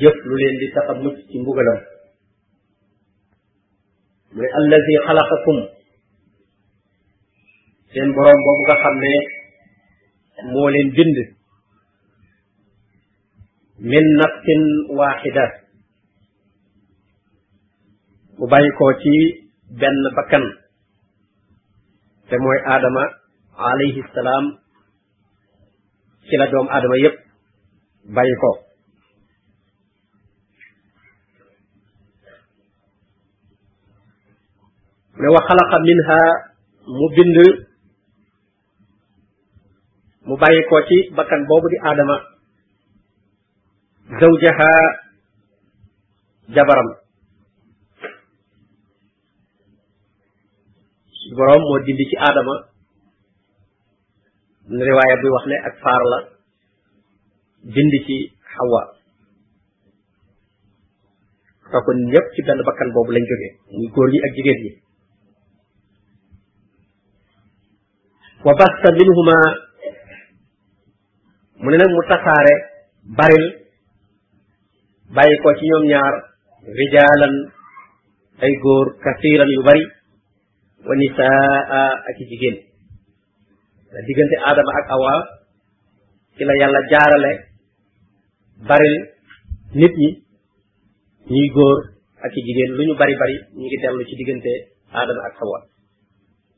jëf lu leen di tax a mucc ci mbugalam mu ne allazi xalaqakum seen boroom boobu nga xam ne moo leen bind min nafsin waaxida mu bàyyi ko ci benn bakkan te mooy aadama alayhi salaam ci la doom aadama yépp bàyyi ko ne wa xalaqa minha mu bind mu bàyyi ko ci bakkan boobu di aadama zawjaha jabaram su boroom moo dindi ci aadama riwaaya bi wax ne ak faar la dindi ci xawa te kon ñëpp ci benn bakkan boobu lañ jógee muy góor ñi ak jigéen ñi wa basta minhuma mu ne nag mu tasaare baril bàyyi ko ci ñoom ñaar rijaalan ay góor kasiiran yu bari wa nisaa ak i jigéen da diggante aadama ak awa ci la yàlla jaarale baril nit ñi ñuy góor ak i jigéen lu ñu bari bari ñu ngi dellu ci diggante aadama ak awa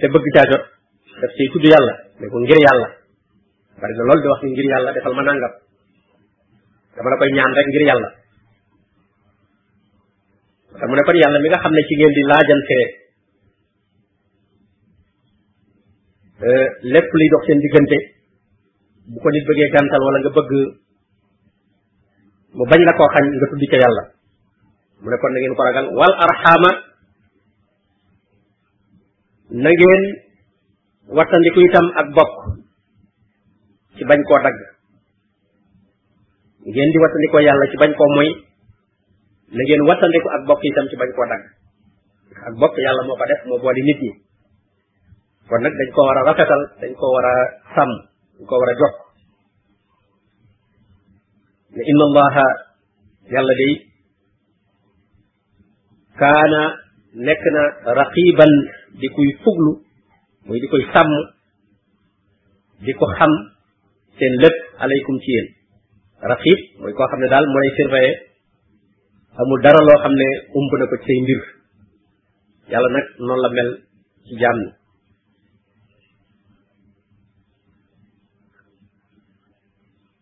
te bëgg caa jot daf cay tudd yàlla ne ko ngir yàlla bari na lool di wax ni ngir yàlla defal ma nangam dama la koy ñaan rek ngir yàlla te mu ne kon yàlla mi nga xam ne ci ngeen di laajantee lépp luy dox seen diggante bu ko nit bëggee gàntal wala nga bëgg mu bañ la koo xañ nga tudd ca yàlla mu ne kon na ngeen ko ragal wal arxama na ngeen wattandiku itam ak bokk ci bañ koo dagg ngeen di wattandikoo yàlla ci bañ koo moy na ngeen wattandiku ak bokk itam ci bañ koo dagg ak bokk yàlla moo ko def moo boole nit ñi kon nag dañ ko war a rafetal dañ ko war a sàmm dañ ko war a jokk ne inna allaha yàlla day kaana nekk na raqiban di kuy fuglu muy di koy sàmm di ko xam seen lépp alaykum ci yéen raqib mooy koo xam ne daal mooy surveiller amul dara loo xam ne umb na ko ci say mbir yàlla nag noonu la mel ci jaam ni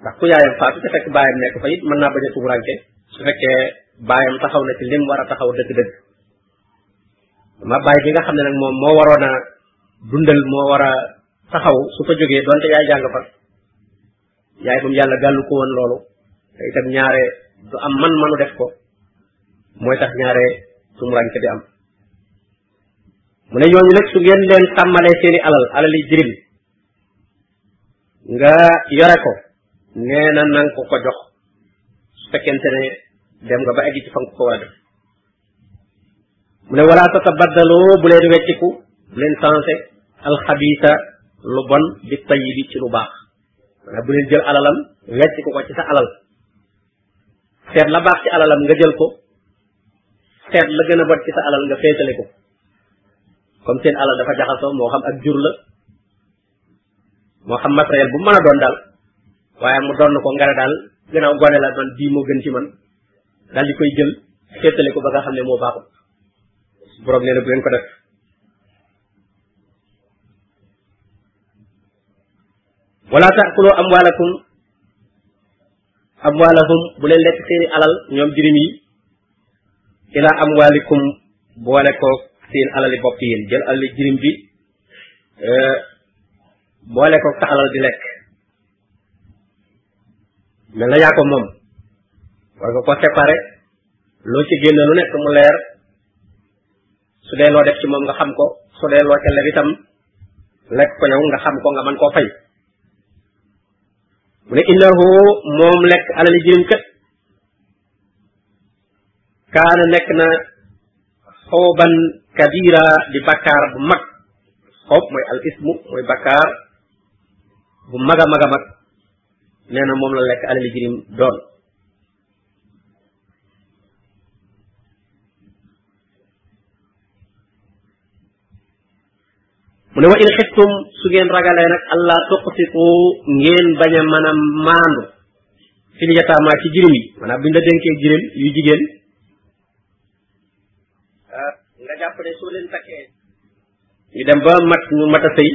ndax ku yaayam faatu te fekk baayam nekk fa it mën naa bañ a tumuranke su fekkee baayam taxaw na ci lim war a taxaw dëgg-dëgg ma baay bi nga xam ne nag moom moo waroon a dundal moo war a taxaw su fa jógee donte yaay jàng fa yaay moom yàlla gàllu ko woon loolu te itam ñaare du am man manu def ko mooy tax ñaare tumuranke di am mu ne ñooñu nag su ngeen leen sàmmalee seeni alal alal yi jirim nga yore ko nee na na nga ko ko jox su fekkente ne dem nga ba egg ci fa nga ko war a def mu ne wala tatabaddaloo bu leen wecciku bu leen sensé alxabiisa lu bon bi tayibi ci lu baax maanaam bu leen jël alalam wecciku ko ci sa alal seet la baax ci alalam nga jël ko seet la gën a bot ci sa alal nga féetale ko comme seen alal dafa jaxasoo moo xam ak jur la moo xam matériel bu mën a doon daal waaye mu doon ko nga ne daal gannaaw gone la man bii moo gën ci man daal di koy jël féetale ko ba nga xam ne moo baaxul borom nee na bu leen ko def wala taakulu amwaalakum amwaalahum bu leen lekk seeni alal ñoom jirim yi ila amwaalikum boole ko seen alali bopp yéen jël alali jirim bi euh, boole ko sa alal di lekk mel na yaa ko moom war nga ko séparé loo ci génne lu nekk mu leer su dee loo def ci moom nga xam ko su dee loo ca leb itam lekk ko yow nga xam ko nga mën koo fay mu ne innahu moom lekk alali jirim kat kaana nekk na xooban kabira di bakkaar bu mag xoob mooy al ismu mooy bakkaar bu mag a mag a mag nee na moom la lekk alali jirim doon mu ne wa in xiftum su ngeen ragalee nag allah tuqsitu ngeen bañ a mën a maandu fil yataama ci jirim yi maanaam buñ la dénkee jirim yu jigéen nga jàpp ne soo leen takkee ñu dem ba mat ñu mat a sëy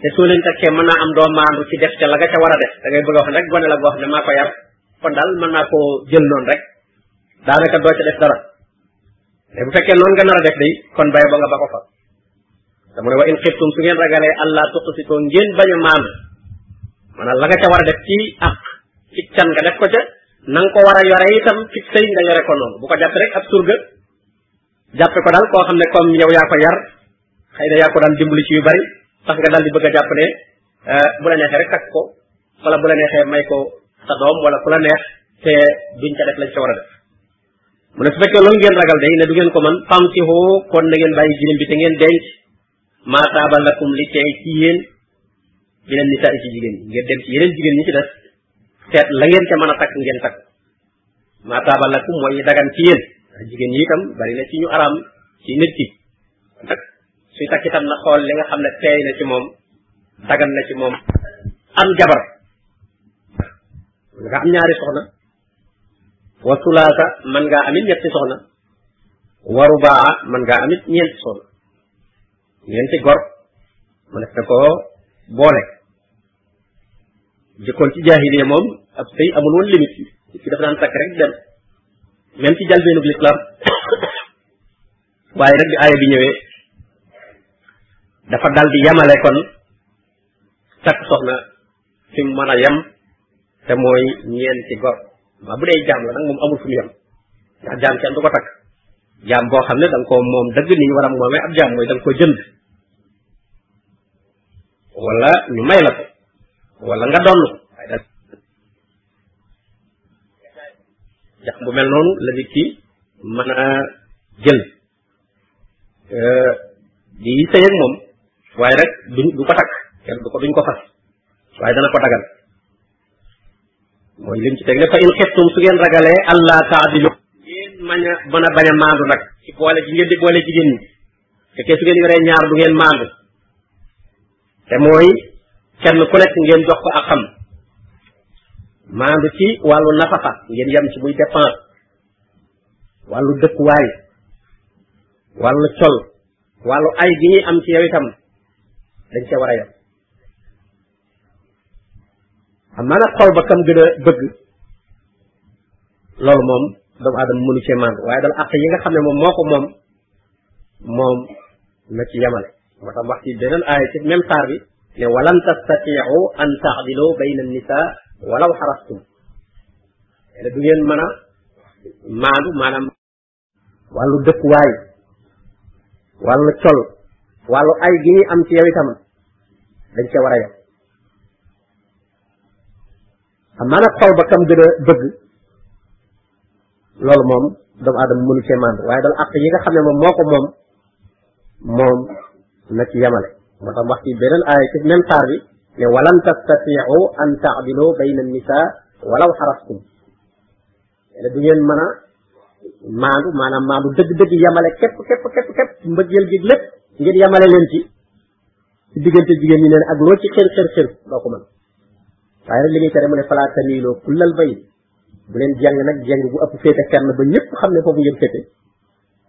te soo leen takkee mën naa am doo maandu ci def ca la nga ca war a def da ngay bëgg a wax rek gone la boo xam ne maa ko yar kon daal mën naa koo jël noonu rek daanaka doo ca def dara te bu fekkee noonu nga nar a def day kon bay ba nga ba ko fa dama ne wa in xiftum su ngeen ragalee allah tuqsitoo ngeen bañ a maandu maanaam la nga ca war a def ci ak ci can nga def ko ca na nga ko war a yore itam ci sëy nga yore ko noonu bu ko jàpp rek ab surga jàppe ko daal koo xam ne comme yow yaa ko yar xëy na yaa ko daan dimbali ci yu bari tax nga daal di bëgg a jàpp ne euh, bu la neexee rek takk ko wala bu la neexee may ko sa doom wala ku la neex te duñ ca def lañ ca war a def mu ne su fekkee loolu ngeen ragal day ne du ngeen ko man famtihu kon na ngeen bàyyi jirim bi te ngeen denc maa taaba lakum li tey ci yéen bi leen nisaa ci jigéen ñi ngeen dem ci yeneen jigéen ñi ci des seet la ngeen ca mën a takk ngeen takk maa taaba lakum mooy dagan ci yéen ndax jigéen ñi itam bari na ci ñu araam ci nit ki nag suy takk itam na xool li nga xam ne teey na ci moom dagan na ci moom am jabar nga am ñaari soxna wa sulaasa man ngaa amit ñetti soxna wa rubaa man ngaa amit ñeenti soxna ñeenti gor mu nekk da ko boole jëkkoon ci jaahiliya moom ab sëy amul woon limite ci dafa daan takk rek dem même ci jalbeenub l'islam waaye nag bi aaya bi ñëwee dafa dal di yamale kon takk soxna fi mu mën a yem te mooy ñeenti gor waaw bu dee jaam la nag moom amul fu mu yem ndax jaam kenn du ko takk jaam boo xam ne da nga koo moom dëgg ni ñu war a moomee ab jaam mooy da nga ko jënd wala ñu may la ko wala nga donn ko waaye da jaam bu mel noonu la nit ki mën a jël euh, di sëy ak moom waaye nag duñ du ko takk kenn du ko duñ ko fas waaye dana ko dagal mooy lim ci teg ne fa in xiftum su ngeen ragalee allah taadilu ngeen mañ a mën a bañ a maandu nag ci boole gi ngeen di boole jigéen ñi fekkee su ngeen yoree ñaar du ngeen maandu te mooy kenn ku nekk ngeen jox ko ak xam maandu ci wàllu nafaqa ngeen yem ci muy dépense wàllu dëkkuwaay wàllu col wàllu ay gi ñuy am ci yow itam dañ ca war a yem am naa nag xol ba kam gën a bëgg loolu moom doomu aadama mënu cee màng waaye dal àq yi nga xam ne moom moo ko moom moom na ci yemale moo tax wax ci beneen aaya ci même saar bi ne walan tastatiu an taadilu bayna nisa walaw xarastum ne du ngeen mën a maandu maanaam wàllu dëkkuwaay wàllu col wàllu ay gi ñuy am ci yow itam dañ ca war a yem amaa nag xol ba kam gën a bëgg loolu moom doomu aadama mënu cee maandu waaye dal àq yi nga xam ne moom moo ko moom moom la ci yemale moo tax wax ci beneen aaya ci même saar bi ne walan tastatiu an taadilu bayna nisa walaw xarastum ne du ngeen mën a maandu maanaam maandu dëgg-dëgg yemale képp képp képp képp mbëggeel gi lépp ngeen yemale leen ci ci diggante jigéen ñi neen ak loo ci xër xër xër doo ko mën waaye rek li muy tere mu ne falaa tamiiloo kullal bay bu leen jàng nag jàng bu ëpp féete kenn ba ñëpp xam ne foofu ngeen féete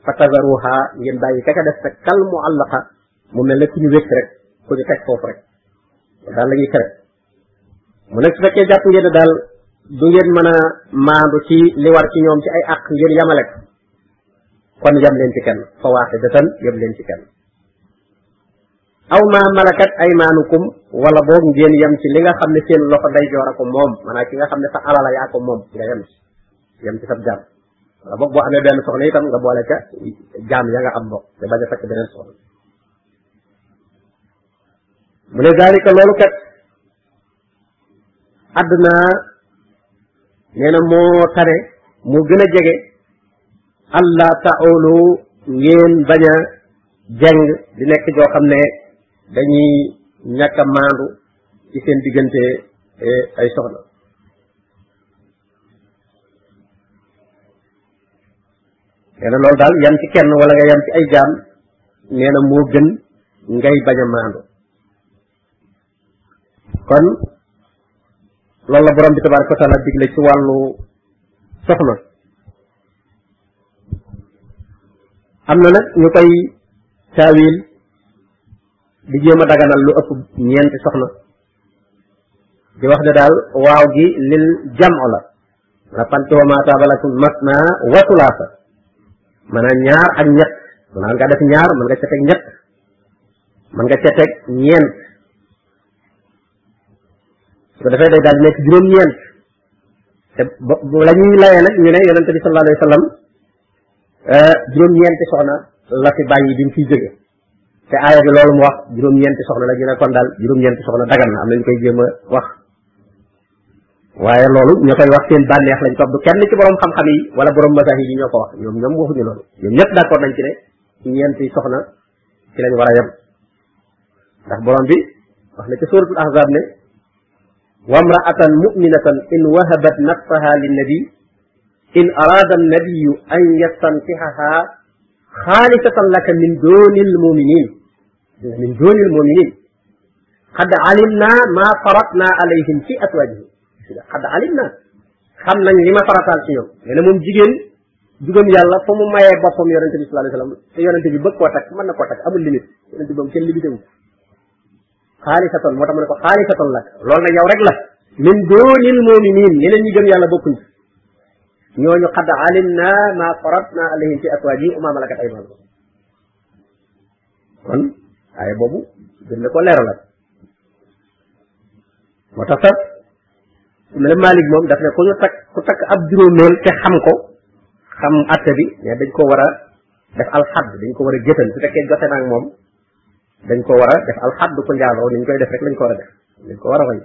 fa tazaruha ngeen bàyyi ka ca def te kal mu àllaqa mu mel ne ku ñu wékk rek ku ñu teg foofu rek daal la ñuy tere mu nekk su fekkee jàpp ngeen ne daal du ngeen mën a maandu ci li war ci ñoom ci ay àq ngeen yamale ko kon yam leen ci kenn fa waaxidatan yam leen ci kenn aw ma malakat aymaanukum wala boog ngeen yam ci li nga xam ne seen loxo day joor a ko moom maanaam ki nga xam ne sa alala yaa ko moom nga yam ci yam ci sab jàmm wala boog boo amee benn soxna itam nga boole ca jaam ya nga am bopp te bañ a takk beneen soxna mu ne zalika loolu kat àdduna nee na moo tane mu gën a jege allah taolu ngeen bañ a jeng di nekk joo xam ne dañuy ñàkk a maandu ci seen diggante ay soxna nee na loolu daal yam ci kenn wala nga yam ci ay jaam nee na moo gën ngay bañ a maandu kon loolu la borom bi tabaraka wa taala digle ci wàllu soxna am na nag ñu koy taawil di jéem a daganal lu ëpp ñeenti soxna di wax ne daal waaw gi lil jam'u la la fanti wa maa taaba lakum masna wa sulaasa maanaam ñaar ak ñett maanaam nga def ñaar mën nga ca teg ñett mën nga ca teg ñeent su ko defee day daal di nekk juróom-ñeent te ba la ñuy layee nag ñu ne yonente bi sallallahu alayhi wa sallam juróom-ñeenti soxna la fi bàyyi bi mu fiy jóge te aaya bi loolu mu wax juróom-ñeenti soxna la ñu ne kon daal juróom-ñeenti soxna dagan na am nañu koy jéem a wax waaye loolu ña koy wax seen bànneex lañ topp du kenn ci borom xam-xam yi wala borom masahi yi ñoo ko wax ñoom ñoom waxuñu loolu ñoom ñëpp d'accord nañ ci ne ñeenti soxna ci lañ war a yem ndax borom bi wax na ci suratul ahzab ne wamraatan muminatan in wahabat nafsaha linnabi in arada annabiyu an yastankihaha xaalisatan laka min doonil muminin min doonil muminin xad alimna ma faratna alayhim fi aswajihim xad alimna xam nañ li ma farataal ci ñoom nee na moom jigéen jugam yàlla fa mu mayee boppam yonente bi sallallahu alayhi wasallam te yonente bi bëgg koo takk mën na koo takk amul limite yonente bi moom kenn limité wu xaalisatan moo tax mu ne ko xaalisatan la loolu na yow rek la min doonil muminin ñeneen ñi gëm yàlla bokkuñ ñooñu xad alim na ma faratna alayhim fi aswaji uma malakat ayman kon ay boobu gën na ko leeralal moo tax sax ne Malik moom daf ne ku ñu takk ku takk ab juróomeel te xam ko xam atte bi mais dañ ko war a def alxadd dañ ko war a gétal su fekkee jote naag moom dañ ko war a def alxadd ko njaaloo ni ñu koy def rek lañ ko war a def dañ ko war a roy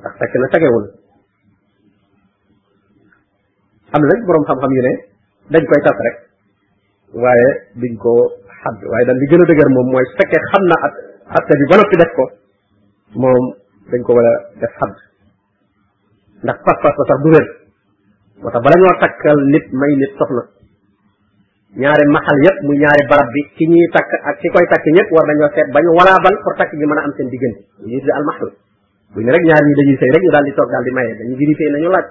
ndax takk na tagewul am na nag boroom xam-xam yu ne dañ koy tas rek waaye duñ ko xadd waaye daal li gën a dëgër moom mooy su fekkee xam na at atte bi ba noppi def ko moom dañ ko war a def xadd ndax pas-pas ba tax du wér moo tax bala ñoo takkal nit may nit soxna ñaari maxal yépp muy ñaari barab bi ki ñuy takk ak ki koy takk ñëpp war nañoo seet ba ñu walaabal pour takk gi mën a am seen diggante ñu tuddee almaxal bu ñu rek ñaar ñi dañuy sëy rek ñu daal di toog daal di maye dañu giri sëy nañu laaj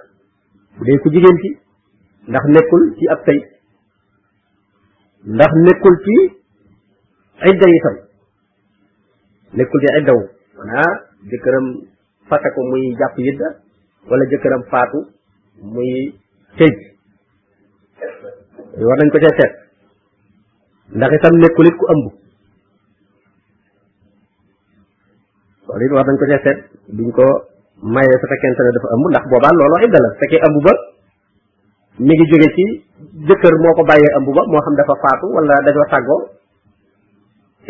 bu dee ku jigéen ki ndax nekkul ci ab sëy ndax nekkul ci idda itam nekkul ci iddawu maanaam jëkkëram fase ko muy jàpp yidda wala jëkkëram faatu muy tëj war nañ ko cee seet ndax itam nekkul it ku ëmb loolu it war nañ ko cee seet duñ ko mayee su fekkente ne dafa ëmb ndax boobaa looloo idda la fekkee ëmb ba mi ngi jóge ci jëkkër moo ko bàyyee ëmb ba moo xam dafa faatu wala dañoo tàggoo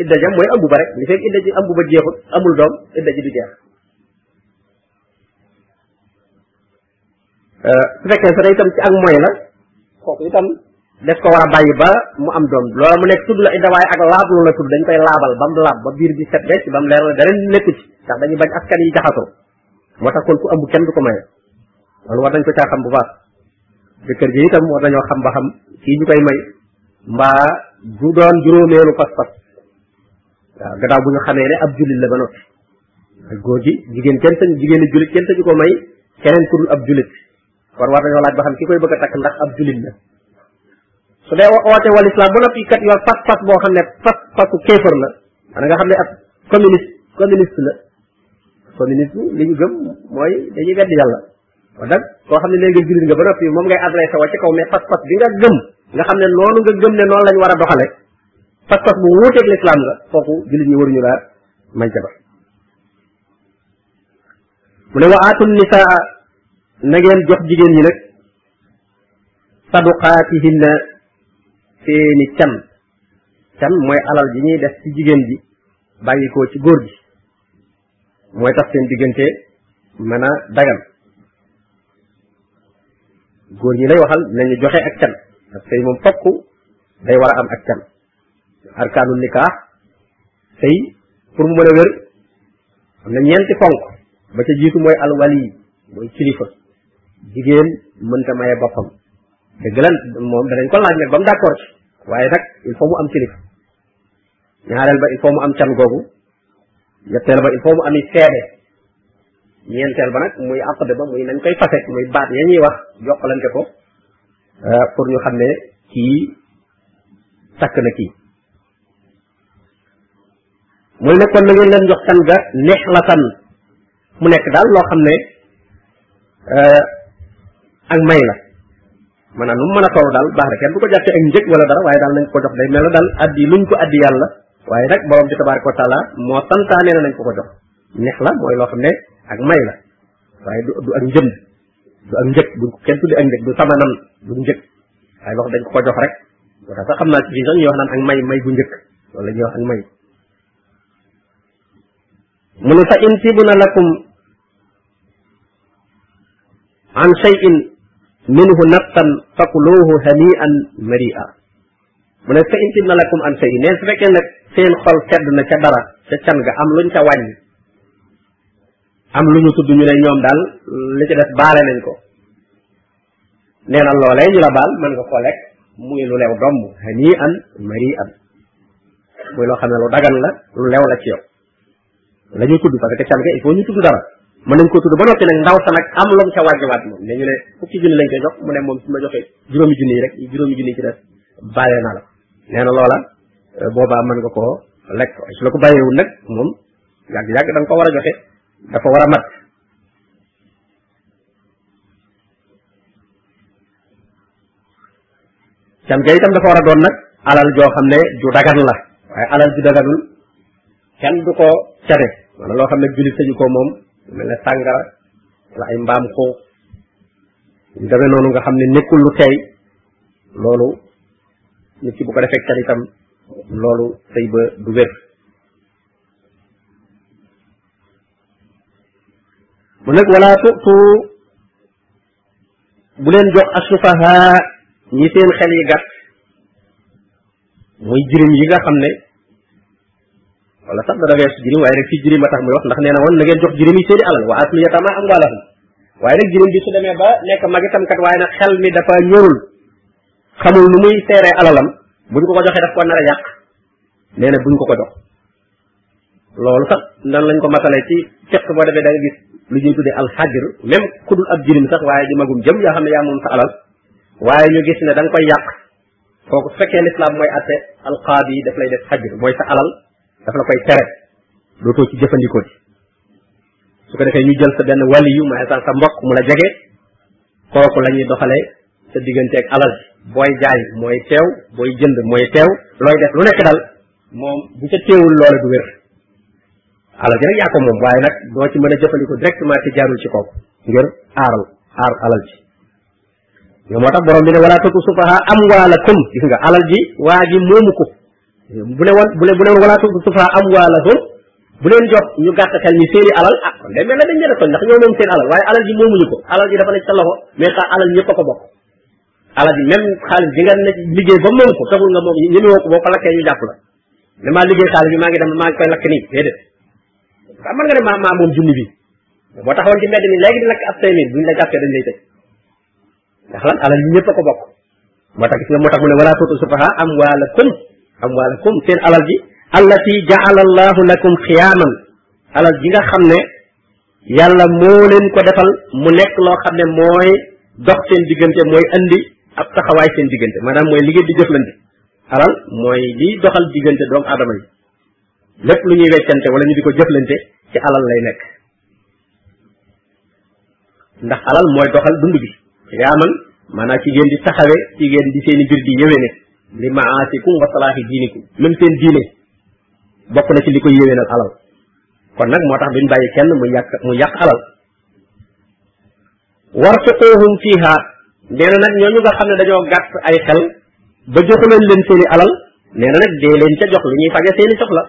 idda ja mooy ëmb ba rek li fekk idda ji ëmb ba jeexut amul doom idda ji du jeex su fekkee sa itam ci ak moy la kooku itam def ko war a bàyyi ba mu am doom loola mu nekk tudd la idda waaye ak laab lu la tudd dañ koy laabal ba mu laab ba biir bi set wecc ba mu leer la dara nekku ci ndax dañuy bañ askan yi jaxasoo moo tax kon ku ëmb kenn du ko maye loolu war nañ ko caa xam bu baax jëkkër ji itam war nañoo xam ba xam kii ñu koy may mbaa du doon juróomeelu pas-pas waaw gannaaw bu ñu xamee ne ab jullit la ba noppi góor gi jigéen kenn sañ jigéen jullit kenn sañu ko may keneen ku dul ab jullit kon war nañoo laaj ba xam ki koy bëgg a takk ndax ab julit la su dee oote wal islam ba noppi kat yor fas fas boo xam ne fas fasu kéefër la maanaam nga xam ne ab communiste communiste la communisme li ñu gëm mooy dañuy weddi yàlla kon nag koo xam ne léegi julit nga ba noppi moom ngay adressé wa ci kaw mais fas fas bi nga gëm nga xam ne noonu nga gëm ne noonu lañ war a doxale fas fas bu wuuteeg l'islam la kooku julit ñi waruñu laa may jabar mu ne wa aatu nisaa na ngeen jox jigéen ñi nag saduqaatihinna seeni can can mooy alal ji ñuy def ci jigéen ji bàyyi ko ci góor ji mooy tax seen diggante mën a dagan góor ñi lay waxal nañu joxe ak can ak sëy moom fokk day war a am ak can arkaanu nikaax sëy pour mu mën a wér am na ñeenti fonk ba ca jiitu mooy alwali mooy kilifa jigéen mënta maye boppam dëgg la moom danañ ko laaj nag ba mu d'accord ci waaye nag il faut mu am kilifa ñaareel ba il faut mu am can googu ñetteel ba il faut mu ami seede ñeenteel ba nag muy àqd ba muy nañ koy fase muy baat ya ñuy wax jokkalante ko pour ñu xam ne kii takk na kii mu ne kon na ngeen leen jox tan ga neex la tan mu nekk daal loo xam ne ak may la maanaam nu mu mën a toll daal baax na kenn du ko jàppee ak njëg wala dara waaye daal nañ ko jox day mel na daal addi luñ ko addi yàlla waaye nag borom bi tabaraka wa taala moo santaane na nañ ko ko jox neex la mooy loo xam ne ak may la waaye du du ak njënd du ak njëg du kenn tuddi ak njëg du samanan du njëg waaye loxo dañ ko ko jox rek moo tax sax xam naa ci fii sax ñuy wax naan ak may may bu njëkk loolu la ñuy wax ak may mu ne fa in tibuna lakum an shay'in minhu nafsan fakuluhu hani'an mari'a mu ne fa in tibuna lakum an shay'in neen su fekkee nag seen xol sedd na ca dara ca can ga am luñ ca wàññi am lu ñu tudd ñu ne ñoom daal li ci def baale nañ ko nee na loolee ñu la baal mën nga ko lekk muy lu lew domb hani an mari an muy loo xam ne lu dagan la lu lew la ci yow la ñuy tudd parce que can ga il faut ñu tudd dara mën nañ ko tudd ba noppi nag ndaw sa nag am lom ca wàjjiwaat moom ne ñu ne fukki junni lañ koy jox mu ne moom su ma joxee juróomi junni yi rek juróomi junni ci des bàyyee naa la nee na loola boobaa mën nga koo lekk su la ko bàyyeewul nag moom yàgg yàgg da nga ko war a joxe dafa war a mat can ga itam dafa war a doon nag alal joo xam ne ju dagan la waaye alal ju daganul kenn du ko cate wala loo xam ne jullit sañu ko moom mel ne sàngara wala ay mbaam xuux yu demee noonu nga xam ne nekkul lu tey loolu nit ki bu ko defee can itam loolu sëy ba du wér mu nag wala tutu bu leen jox asufaha ñi seen xel yi gàtt mooy jirim yi nga xam ne wala sax dana weesu jirim waaye rek fii jirim a tax muy wax ndax nee na woon na ngeen jox jirim yi seeni alal wa atul yatama amwaalahum waaye nag jirim bi su demee ba nekk mag itam kat waaye nag xel mi dafa ñorul xamul nu muy seeree alalam bu ñu ko ko joxee daf ko nar a yàq nee na buñ ko ko jox loolu sax nan lañ ko matale ci fekk boo demee da nga gis lu ñuy tuddee alxajr même ku dul ab jirim sax waaye di magum jëm yoo xam ne yaa moom sa alal waaye ñu gis ne da nga koy yàq kooku su fekkee lislaam mooy atte alqaadi yi daf lay def xajr mooy sa alal daf la koy tere dootoo ci jëfandikoo ci su ko defee ñu jël sa benn wàlli yu maay sa sa mbokk mu la jege kooku la ñuy doxale sa diggante ak alal booy jaay mooy teew booy jënd mooy teew looy def lu nekk daal moom bu ca teewul loola du wér alal ji nag yaa ko moom waaye nag doo ci mën a jëfandikoo directement te jaarul ci kooku ngir aaral aar alal ji nga moo tax borom bi ne wala tutu sufaha amwaalakum gis nga alal ji waa ji moomu ko bu ne woon bu ne bu ne woon wala tutu sufaha amwaalahum bu leen jox ñu gàtt xel ñi seeni alal ah kon day mel ne dañ leen a tooñ ndax ñoo moom seen alal waaye alal ji moomuñu ko alal ji dafa nekk sa loxo mais xa alal ñëpp a ko bokk alal ji même xaalis bi nga ne liggéey ba moom ko taxul nga moom ñemewoo ko boo ko lakkee ñu jàpp la ne maa liggéey xaalis bi maa ngi dem maa ngi koy lakk nii déedéet waaw mën nga ne maa maa moom junni bi boo taxawoon ci mbedd mi léegi di lakk ab cinq mille buñ la jàppee dañ lay tëj ndax lan alal yi ñëpp a ko bokk moo tax gis nga moo tax mu ne wala tuutu sufaha amwaalakum amwaalakum seen alal ji allati jaala allahu lakum xiyaaman alal ji nga xam ne yàlla moo leen ko defal mu nekk loo xam ne mooy dox seen diggante mooy andi ab taxawaay seen diggante maanaam mooy liggéey di jëflante alal mooy liy doxal diggante doomu aadama yi lépp lu ñuy weccante wala ñu di ko jëflante ci alal lay nekk ndax alal mooy doxal dund bi yaa man maanaam ci ngeen di taxawe ci ngeen di seen i bir di yéwéne li maasikum wa salaahi diinikum même seen diine bokk na ci li koy yéwénal alal kon nag moo tax duñ bàyyi kenn mu yàq mu yàq alal warsuquhum fiha nee na nag ñooñu nga xam ne dañoo gàtt ay xel ba joxu leen leen seeni alal nee na nag dee leen ca jox lu ñuy faje seeni soxla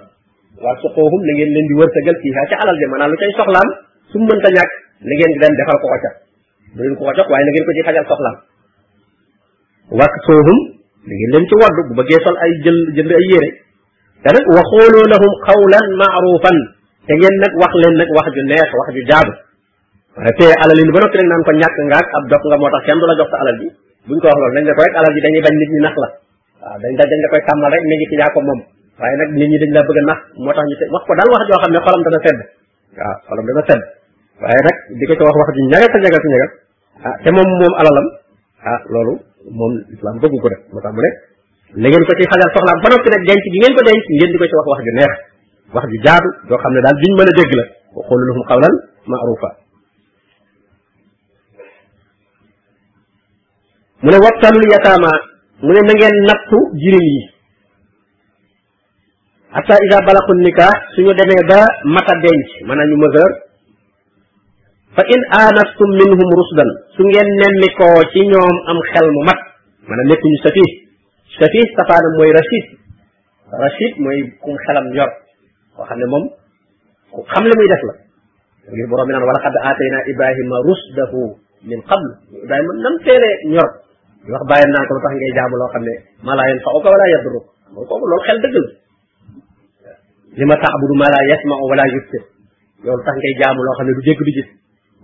warsuquhum na ngeen leen di wërsëgal fiha ca alal ja maanaam lu cay soxlaam su mu mënta ñàkk na ngeen di dem defal ko ko ca bu leen ko ko jox waaye na ngeen ko ci fajal soxlaam waksuhum na ngeen leen ci waddu bu bëggee sol ay jël jënd ay yére te nag waxooloo lahum qawlan maarufan te ngeen nag wax leen nag wax ju neex wax ju jaadu waaye téye alal yi ba noppi nag naan ko ñàkk nga ak ab dof nga moo tax kenn du la jox sa alal bi buñ ko wax loolu dañ la ko rek alal bi dañuy bañ nit ñi nax la waaw dañ dañ la koy tàmmal rek mi ngi ci yaa ko moom waaye nag nit ñi dañ la bëgg a nax moo tax ñu te wax ko daal wax joo xam ne xolam dana sedd waaw xolam dana sedd waaye nag di ko ko wax wax ji ñagal sa ñagal sa ñagal ah te moom moom alalam ah loolu moom islam bëgg ko def moo tax mu ne na ngeen ko ci fajal soxlaam ba noppi nag denc gi ngeen ko denc ngeen di ko ci wax wax ju neex wax ju jaadu yoo xam ne daal duñ mën a dégg la wa qulu lahum qawlan ma'rufa mu ne wattalul yataama mu ne na ngeen nattu jirim yi hatta ida balaqu nikah suñu demee ba mata denc mën nañu mesure fa in aanastum minhum rusdan su ngeen nemmi koo ci ñoom am xel mu mat mën a nekkuñu safih safih safaanam mooy rachid rachid mooy kum xelam yor koo xam ne moom ku xam li muy def la ngir borom bi naan wala xadd aatayna ibrahima rusdahu min qabl ibrahima nam teelee ñor di wax bàyyam naan ko lu tax ngay jaamu loo xam ne ma laa yanfa'uka wala yadurruka mooy kooku loolu xel dëgg la li ma taabudu ma laa yasma'u wala yubsir yow lu tax ngay jaamu loo xam ne du dégg du gis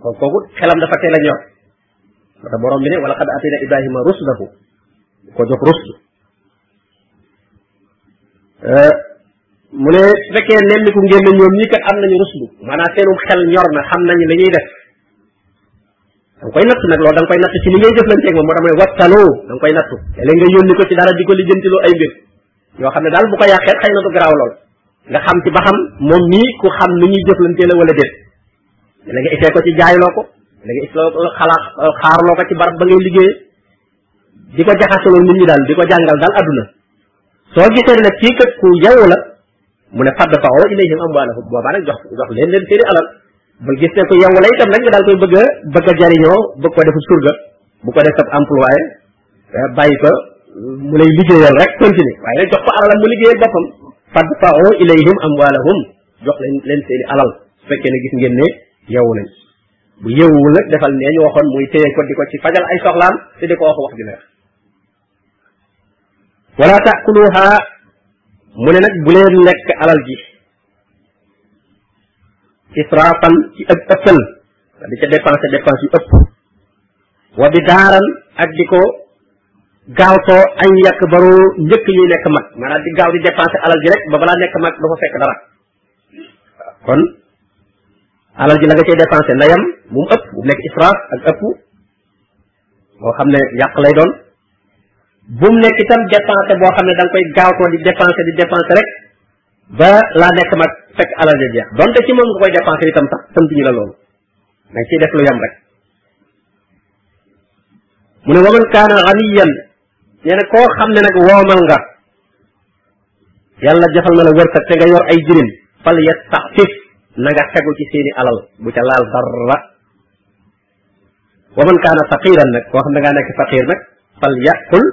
kon kooku xelam dafa teel a ñor moo tax borom bi ne wala xadd aatayna ibrahima rusdahu ko jox rusd euh, mu ne su fekkee nemmiku ngeen ne ñoom ñi kat am nañu ruslu maanaam seenum xel ñor na xam nañu li ñuy def da koy natt nag loolu da nga koy natt ci li ngay jëflanteeg moom moo tax mooy wattaloo da nga koy nattu léeg nga yónni ko ci dara di ko lijjantiloo ay mbir yoo xam ne daal bu ko yàqee xëy na du garaaw lool nga xam ci ba xam moom mii ku xam ni ñuy jëflantee la wala déet léeg nga essayé ko ci jaayloo ko léeg nga essayé ko xalaat xaarloo ko ci barab ba ngay liggéeyee di ko jaxasaloo nit ñi daal di ko jàngal daal adduna soo gisee nag kii kat ku yaw la mu ne fadd fa oo ilayhim amwaalahum boobaa nag jox jox leen leen seeni alal ba gis ne ko yaw la itam nag nga daal koy bëgg a bëgg a jariñoo bëgg ko def surga bu ko def ab employé bàyyi ko mu lay liggéeyal rek continuer waaye nag jox ko alalam mu liggéeyal boppam fadd fa oo ilayhim amwaalahum jox leen leen seeni alal su fekkee ne gis ngeen ne yaw lañ bu yeewul nag defal nee ñu waxoon muy téye ko di ko ci fajal ay soxlaam te di ko wax wax ju neex wala taakuluha mu ne nag bu leen lekk alal ji israfan ci ak ëppal di ca dépenser dépense yu ëpp wa bi daaran ak di ko gaawtoo ay yàq baru njëkk ñuy nekk mag maanaam di gaaw di dépenser alal ji rek ba balaa nekk mag dafa fekk dara kon alal ji la nga cay dépensé na yem bu mu ëpp bu mu nekk israaf ak ëpp boo xam ne yàq lay doon bu mu nekk itam dépensé boo xam ne da nga koy gaawtoo di dépensé di dépensé rek ba laa nekk mag fekk alal ja jeex donte ci moom nga koy dépensé itam sax sant ñu la loolu da nga ciy def lu yem rek mu ne waman kaana ganiyan nee na koo xam ne nag woomal nga yàlla joxal na la wërsëg te nga yor ay jirim fal yastaxfif na nga tegu ci seeni alal bu ca laal dara wa man kaana faqiran nag koo xam ne ngaa nekk faqir nag fal yàqul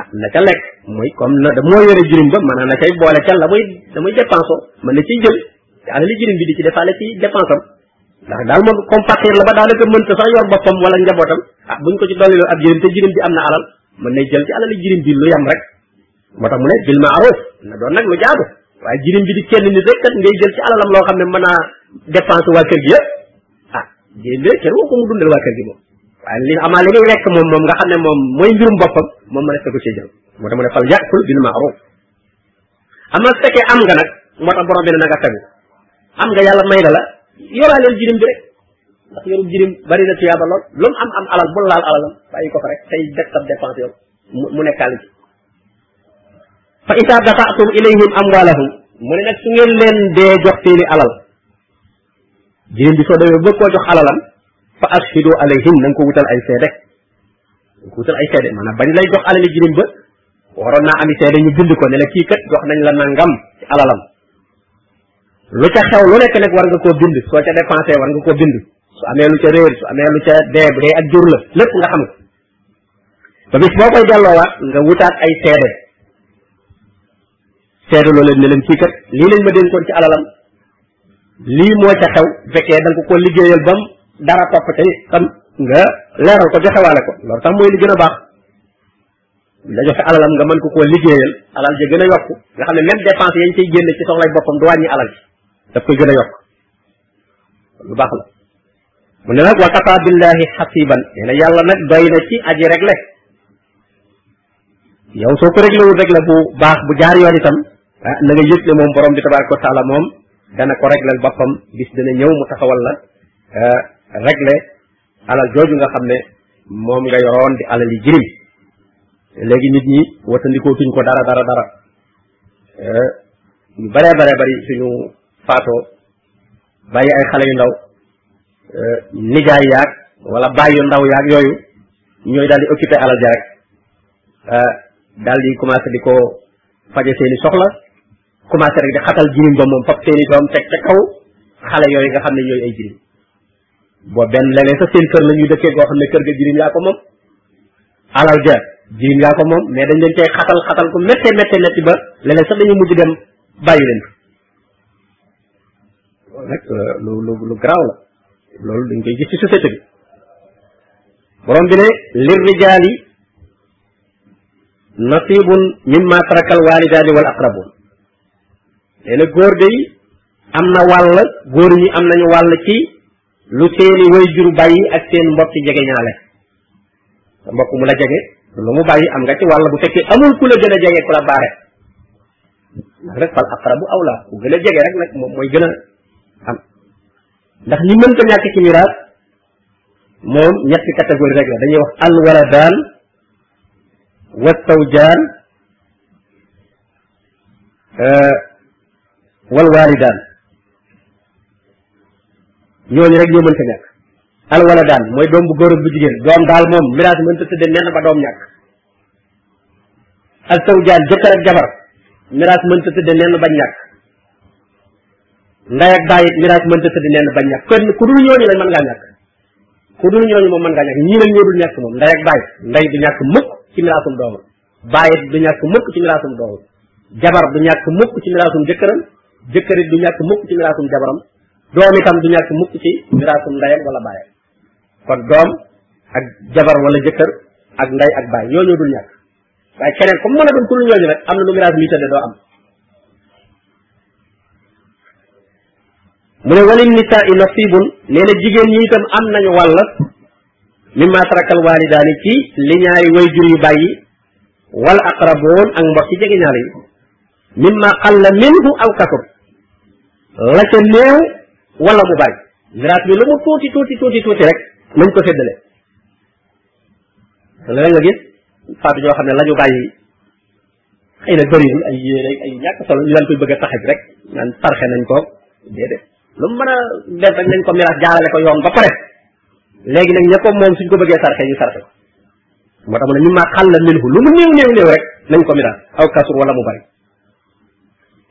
ah na ca lekk mooy comme na da moo yore jirim ba mën na cay boole ca la muy la muy dépensé mën na ciy jël te alali jirim bi di ci defaale ci dépensé am ndax daal moom comme faqiir la ba daanaka mënta sax yor boppam wala njabootam ah buñ ko ci dolliloo ab jirim te jirim bi am na alal mën nay jël ci alali jirim bi lu yam rek moo tax mu ne bil maaruf na doon nag lu jaadu waaye jirim bi di kenn nit rek kat ngay jël ci alalam loo xam ne mën naa dépense waa kër gi yëpp ah jirim bi rek kenn woo ko mu dundal waa kër gi moom waaye li amaa li ngay lekk moom moom nga xam ne moom mooy mbirum boppam moom ma ne ko cee jël moo tax mu ne fal yàqul bil maaruf am na su fekkee am nga nag moo tax borom bi ne na nga tegu am nga yàlla may na la yoraaleel jirim bi rek ndax yorum jirim bari na tuyaaba lool lu mu am am alal bu laal alalam bàyyi ko fa rek tey def sa dépense yow mu mu nekkaale ci fa isa dafaatum ilayhim amwalahum mu ne nag su ngeen leen dee jox seeni alal jirim bi soo demee bëgg koo jox alalam fa ashhidu alayhim na nga ko wutal ay seede wutal ay seede maanaam bañ lay jox alali jirim ba waroon naa ami seede ñu bind ko ne la kii kat jox nañ la nangam ci alalam lu ca xew lu nekk nag war nga koo bind soo ca dépensé war nga koo bind su amee lu ca réer su amee lu ca dee bu dee ak jur la lépp nga xam ko ba bis boo koy delloowaat nga wutaat ay seede seedaloo leen ne leen kii kat lii lañ ma dénkoon ci alalam lii moo ca xew bu fekkee da nga ko liggéeyal bam dara topp ca tam nga leeral ko joxewaale ko loolu tax mooy li gën a baax la joxe alalam nga mën ko koo liggéeyal alal ja gën a yokk nga xam ne même dépense yañ cay génne ci soxlay boppam du wàññi alal ji daf koy gën a yokk lu baax la mu ne nag wa kafa billahi xasiban nee na yàlla nag doy na ci aji rek le yow soo ko réglé wul réglé bu baax bu jaar yoon itam ah na nga yëg ne moom borom bi tabaraka wa taala moom dana ko réglal boppam bis dana ñëw mu taxawal la ah, réglé alal jooju nga xam ne moom nga yoroon di alal yi jirim léegi nit ñi watandikoo tuñ ko dara dara dara eh, yu bare bare bari suñu faatoo bàyyi ay xale yu ndaw euh, nijaay yaag wala bàyyi yu ndaw yaag yooyu ñooy daal di occupé alal ja rek euh, daal di commencé di ko faje seeni soxla commencé rek di xatal jirim ba moom fab seeni doom teg ca kaw xale yooyu nga xam ne ñooy ay jirim boo benn léeg-léeg sax seen kër la ñuy dëkkee goo xam ne kër ga jirim yaa ko moom alal ja jirim yaa ko moom mais dañ leen cay xatal xatal ko méttee méttee métti ba léeg-léeg sax dañu mujj dem bàyyi leen loolu nag lu lu lu garaaw la loolu dañ koy gis ci société bi borom bi ne lir rijaali nasibun mimma taraka al walidaani wal aqrabun nee na góor day am na wàll góor ñi am nañu wàll ci lu seeni way jur bàyyi ak seen mbokk jege ñaale sa mbokk mu la jege lu mu bàyyi am nga ci wàll bu fekkee amul ku la gën a jege ku la baare ndax rek fal aqrabu awla ku gën a jege rek nag moom mooy gën a am ndax ñi mënta ñàkk ci miraas moom ñetti catégorie rek la dañuy wax al waladaan wa sawjaan wal waalidaan ñooñu rek ñoo mënta ñàkk al wala daan mooy doom bu góor ak bu jigéen doom daal moom miraas mënta tëdde nenn ba doom ñàkk al sawjaan jëkkër ak jabar miraas mënta tëdde nenn ba ñàkk ndey ak baay it miraas mënta tëdde nenn ba ñàkk kon ku dul ñooñu lañ mën ngaa ñàkk ku dul ñooñu moom mën ngaa ñàkk ñii lañ ñoo dul ñàkk moom ndey ak baay ndey du ñàkk mukk ci miraasum doomam bàyyit du ñàkk mukk ci miraasum doom jabar du ñàkk mukk ci miraasum jëkkëram jëkkërit du ñàkk mukk ci miraasum jabaram doom itam du ñàkk mukk ci miraasum ndeyam wala bàyyam kon doom ak jabar wala jëkkër ak ndey ak bàyyi ñoo ñoo dul ñàkk waaye keneen comme mën a doon ku dul ñooñu rek am na lu miraas mi tëddee doo am mu ne walin nisaai nasibun nee na jigéen ñi itam am nañu wàll mimma tarakal waalidaani ci li ñaari way jur yu bàyyi wal aqraboon ak mbokk ci jege ñaari yi mimma qalla minhu aw kasur la ca néew wala mu bàyyi miraas bi lu mu tuuti tuuti tuuti tuuti rek nañ ko séddale léeg nga gis faatu joo xam ne la ñu bàyyi xëy na bëri ay yére ay ñàkk solo ñu daan koy bëgg a taxaj rek naan sarxe nañ ko déedéet lu mu mën a def rek nañ ko miraas jaarale ko yoon ba pare léegi nag ña ko moom suñ ko bëggee sarxe ñu sarxe ko moo tax mu ne ñu ma xàll minhu lu mu néew néew néew rek nañ ko miraas aw kasur wala mu bari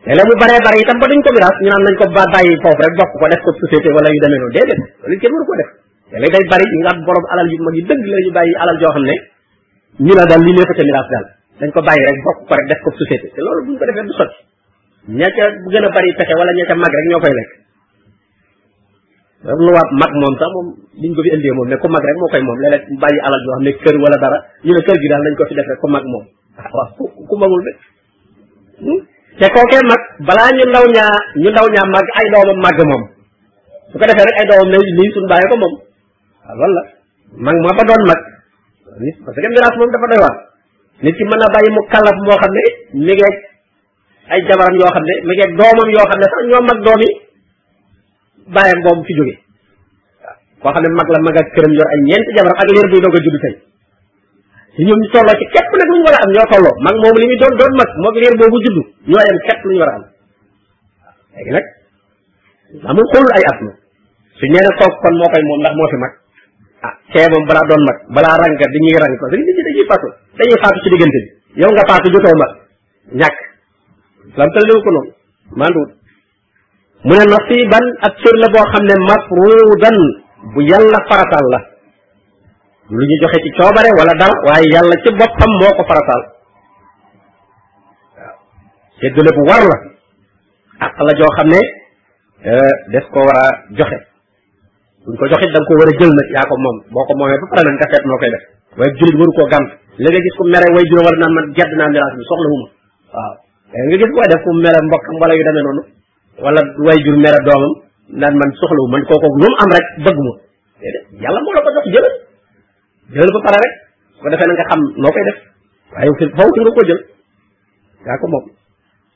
léeg-léeg mu baree bari itam ba duñ ko miraas ñu naan nañ ko ba bàyyi foofu rek bokk ko def ko société wala yu demee noonu déedéet loolu kenn waru ko def léeg-léeg day bari ñu nga borom alal yu mag yi dëgg la ñu bàyyi alal joo xam ne ñu la daal li lee ko ca miraas daal dañ ko bàyyi rek bokk ko rek def ko société te loolu buñ ko defee du sotti ña ca gën a bari pexe wala ña ca mag rek ñoo koy lekk lu waat mag moom sax moom liñ ko fi indee moom mais ku mag rek moo koy moom léeg-léeg mu bàyyi alal joo xam ne kër wala dara ñu ne kër gi daal nañ ko fi def rek ku mag moom ah waaw ku ku magul de te kookee mag balaa ñu ndaw ñaa ñu ndaw ñaa mag ay doomam màgg moom su ko defee rek ay doomam ne lii suñu bàyyi ko moom waaw loolu la mag moo fa doon mag nit parce que miraas moom dafa doy waar nit ki mën na bàyyi mu kàllaf moo xam ne mi ngeeg ay jabaram yoo xam ne mi ngeeg doomam yoo xam ne sax ñoo mag doom yi bàyyam boobu fi jóge waaw koo xam ne mag la mag ak këram yor ay ñeenti jabaram ak leer buy doog a judd tey te ñoom ñu tolloo ci képp nag lu ñu war a am ñoo tolloo mag moom li muy doon doon mag moog leer boobu judd ñoo yem képp lu ñu war a am léegi nag ndax moom xoolul ay at ma su nee na toog kon moo koy moom ndax moo fi mag ah kee moom balaa doon mag balaa rànga di ñuy ràng parce que nit ñi dañuy faatu dañuy faatu ci diggante bi yow nga faatu jotoo mag ñàkk lam tëlewu ko noonu manduwut mu ne nasiban ak cër la boo xam ne mafrudan bu yàlla faratal la lu ñu joxe ci coobare wala dara waaye yàlla ci boppam moo ko faratal waaw séddale bu war la ak la joo xam ne euh, des ko war a joxe buñ ko joxit da nga ko war a jël nag yaa ko moom boo ko moomee ba pare nag nga seet noo koy def waaye julit waru koo gànt la nga gis ku mere way juróom wala naan man gedd naa miraas bi soxla huma waaw eh, nga gis koy def ku mere mbokkam wala yu demee noonu wala way jur mere doomam naan man soxla wu man kooku lu mu am rek bëgg ma yàlla moo la ko jox jëlal jëlal ba pare rek su ko defee na nga xam noo koy def waaye fi faw fi nga ko jël yaa ko moom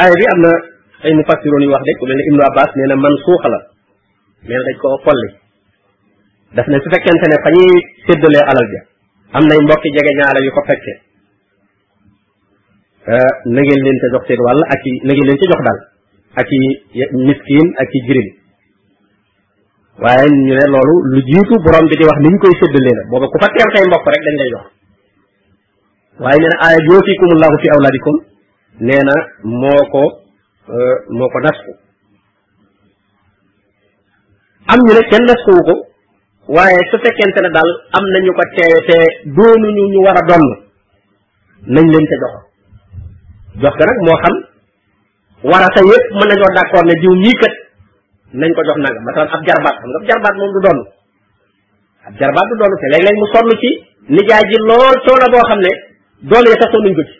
aaya bi am na ay mu fassiroon yu wax de ku mel ne ibnu abbas nee na man suuxa la nee na dañ ko folli daf ne su fekkente ne fa ñuy séddalee alal ja am nay mbokki jege ñaala yu ko fekke euh, na ngeen leen ca jox seen wàll ak i na ngeen leen ca jox daal ak i miskin ak i jirim waaye ñu ne loolu lu jiitu borom bi di wax ni ñu koy séddalee la booba ku fa teew say mbokk rek dañ lay jox waaye nee na aaya yootikum allahu fi awlaadikum nee na moo ko euh, moo ko nasku am ñu ne kenn naskuwu ko waaye su fekkente ne daal am na ñu ko teewe te doonuñu ñu war a donn nañ leen ca jox jox ga nag moo xam warasa yëpp mën nañoo d'accord ne jiw mii kat nañ ko jox nangam masalan ab jarbaat xam nga ab jarbaat moom du doon ab jarbaat du doon te léeg-léeg mu sonn ci nijaay ji lool coono boo xam ne doom yi sax sonnuñ ko ci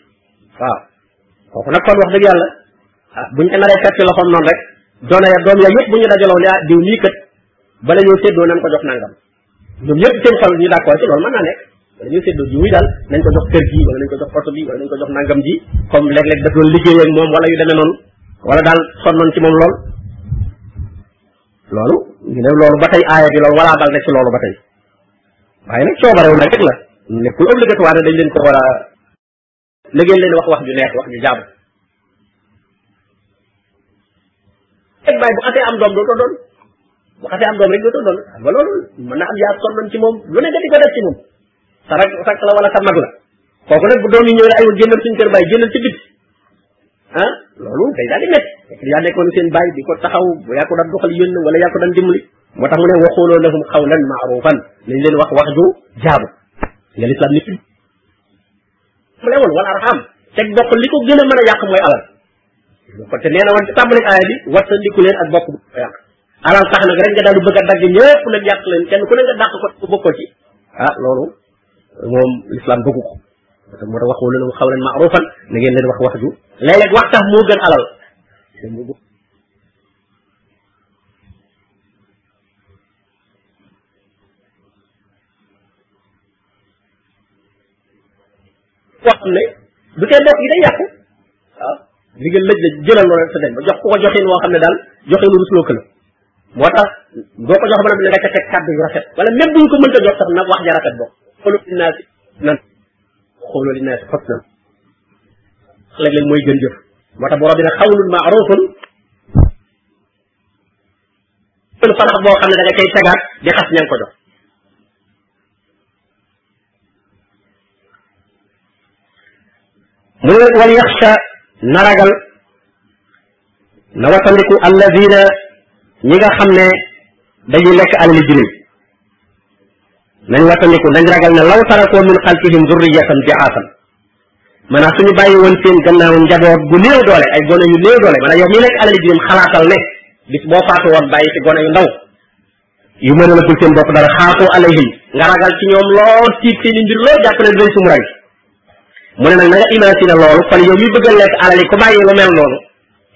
waaw kooku nag kon wax dëgg yàlla ah buñ ko naree fekk ci loxoom noonu rek doona ya doom ya yëpp bu ñu dajaloo ne ah diw lii kat bala ñoo séddoo nañ ko jox nangam ñoom ñëpp seen xol ñu d'accord ci loolu mën naa nekk wala ñu séddoo jiw yi daal nañ ko jox kër gi wala nañ ko jox oto bi wala nañ ko jox nangam ji comme léeg-léeg daf doon liggéey ak moom wala yu demee noonu wala daal sonnoon ci moom lool loolu ñu ne loolu ba tey aaya bi loolu walaa bal na ci loolu ba tey waaye nag coobarew na rek la nekkul obligatoire dañ leen ko war a na ngeen leen wax wax ju neex wax ju jàmm teg bàyyi bu xasee am doom dootoo doon bu xasee am doom rek dootoo doon xam nga loolu mën na am yaa sonnoon ci moom lu ne nga di ko def ci moom sa rak rak la wala sa mag la kooku nag bu doom yi ñëw ne aywa génnal suñu kër bàyyi génnal ci bit ah loolu day daal di métti fekk yaa nekkoon seen bàyyi di ko taxaw bu yaa ko daan doxal yónn wala yaa ko daan dimbali moo tax mu ne waxooloo lahum xawlan maarufan nañ leen wax wax ju jaabu nga lislaam ni mu ne woon wala arxam teg bokk li ko gën a mën a yàq mooy alal kon te nee na woon ci tàmbali aaya bi wattandiku leen ak bokk bu ko yàq alal tax nag rek nga daal di bëgg a dagg ñëpp nag yàq leen kenn ku ne nga dàq ko ku bokkoo ci ah loolu moom l'islam bëggu ko te moo tax waxoo leen xaw leen maarufan na ngeen leen wax wax ju léeg-léeg wax tax moo gën alal wax ne du tee mbokk yi day yàqu waaw li nga lëj la jëlal loolu sa dem ba jox ku ko joxin woo xam ne daal joxin lu rusloo ko la moo tax boo ko jox ba ne nga ca teg kàddu yu rafet wala même buñ ko mënta jox sax nag wax ja rafet bokk xoolal li naa si nan xoolal li naa si xos nan léeg-léeg mooy gën jëf moo tax borom bi nag xawlul maarufun seen sarax boo xam ne da nga cay tegaat di xas ña ko jox mu ne wal yaxsha na ragal na watandiku alladina ñi nga xam ne dañuy lekk alali jirim nañ watandiku nañ ragal ne law tarakoo min xalfihim zurriyatan diaafan maanaam suñu bàyyi woon seen gannaaw njaboot bu néew doole ay gone yu néew doole maanaam yow mi nekk alal jirim xalaatal ne bis boo faatu woon bàyyi fi gone yu ndaw yu mën a la seen bopp dara xaatu alayhim nga ragal ci ñoom lool tiit seen i mbir lool jàpp ne dinañ sumurange mu ne nag na nga imaginer loolu kon yow mi bëgg a lekk alal yi ku bàyyi lu mel noonu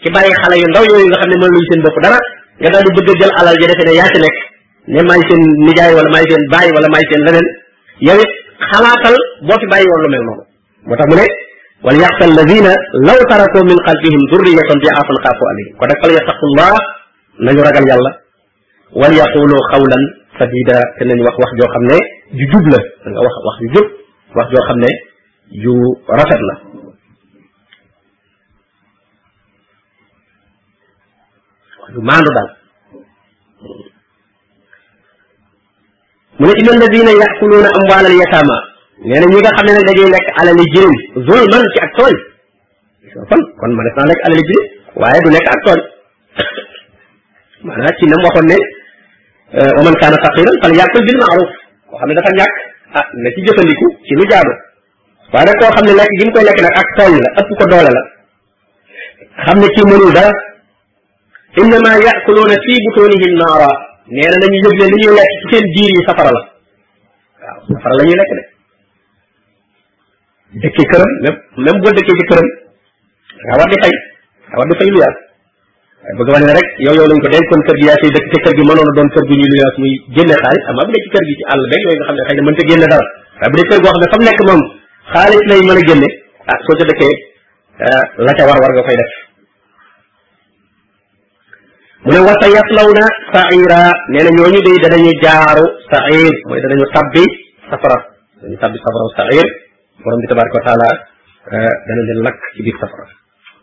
ci bàyyi xale yu ndaw yooyu nga xam ne mën luñu seen bopp dara nga daal di bëgg a jël alal ja defe ne yaa ci nekk ne maay seen nijaay wala maay seen baay wala maay seen leneen yow it xalaatal boo fi bàyyi woon lu mel noonu moo tax mu ne wal yaxsa alladina law tarako min xalfihim durriyatan diafan xaafu alayhim kon nag fal yattaqullah nañu ragal yàlla wal yaqulu xawlan sadida te nañ wax wax joo xam ne ju jub la da nga wax wax ju jub wax joo xam ne ju rafet la wax ju maandu daal mu ne inna alladina yaakuluuna amwaal al yataama nee na ñi nga xam ne nag dañuy lekk alali jirim zulman ci ak tooñ kon kon ma def naa lekk alali jirim waaye du nekk ak tooñ maanaam ci nam waxoon ne wa man kaana faqiran fal yàqul bil maaruf koo xam ne dafa ñàkk ah na ci jëfandiku ci lu jaadu waaye nag koo xam ne lekk gi mu koy lekk nag ak tooñ la ëpp ko doole la xam ne kii mënul dara innama yaakuluuna fi butunihim naara nee na nañu yëg ne li ñuy lekk ci seen biir yi safara la waaw safara la ñuy lekk de dëkkee këram même même boo dëkkee ci këram nga war di fay nga war di fay lu yàlla waaye bëgg wax ne rek yow yow lañ ko denc kon kër gi yaa koy dëkk te kër gi mënoon a doon kër gu ñu luyaas muy génne xaalis amaa bu dee ci kër gi ci àll beeg yooyu nga xam ne xëy na mënta génne dara waaye bu dee kër goo xam ne fa mu nekk moom xaalis lay mën a génne ah soo ca dëkkee la ca war war nga koy def mu ne wasa yaslawna saira nee na ñooñu day danañu jaaru sair mooy danañu tabbi safara dañu tabbi safara sair borom bi tabaraka wa taala dana leen lakk ci biir safara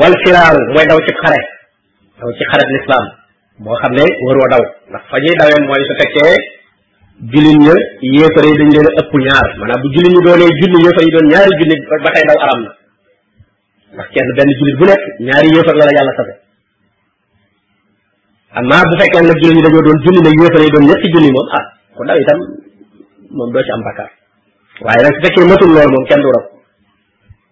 wal firaaru mooy daw ci xare daw ci xare lislaam boo xam ne waroo daw ndax fa ñuy dawee mooy su fekkee jullit ña yéefar yi dañ leen a ëpp ñaar maanaam bu jullit ñi doonee junni yéefar yi doon ñaari junni ba tey daw aram na ndax kenn benn jullit bu nekk ñaari yéefar la la yàlla sase amma bu fekkee nag jullit ñi dañoo doon junni nag yéefar yi doon ñetti junni moom ah ku daw itam moom doo ci am bakkaar waaye nag su fekkee matul loolu moom kenn du rab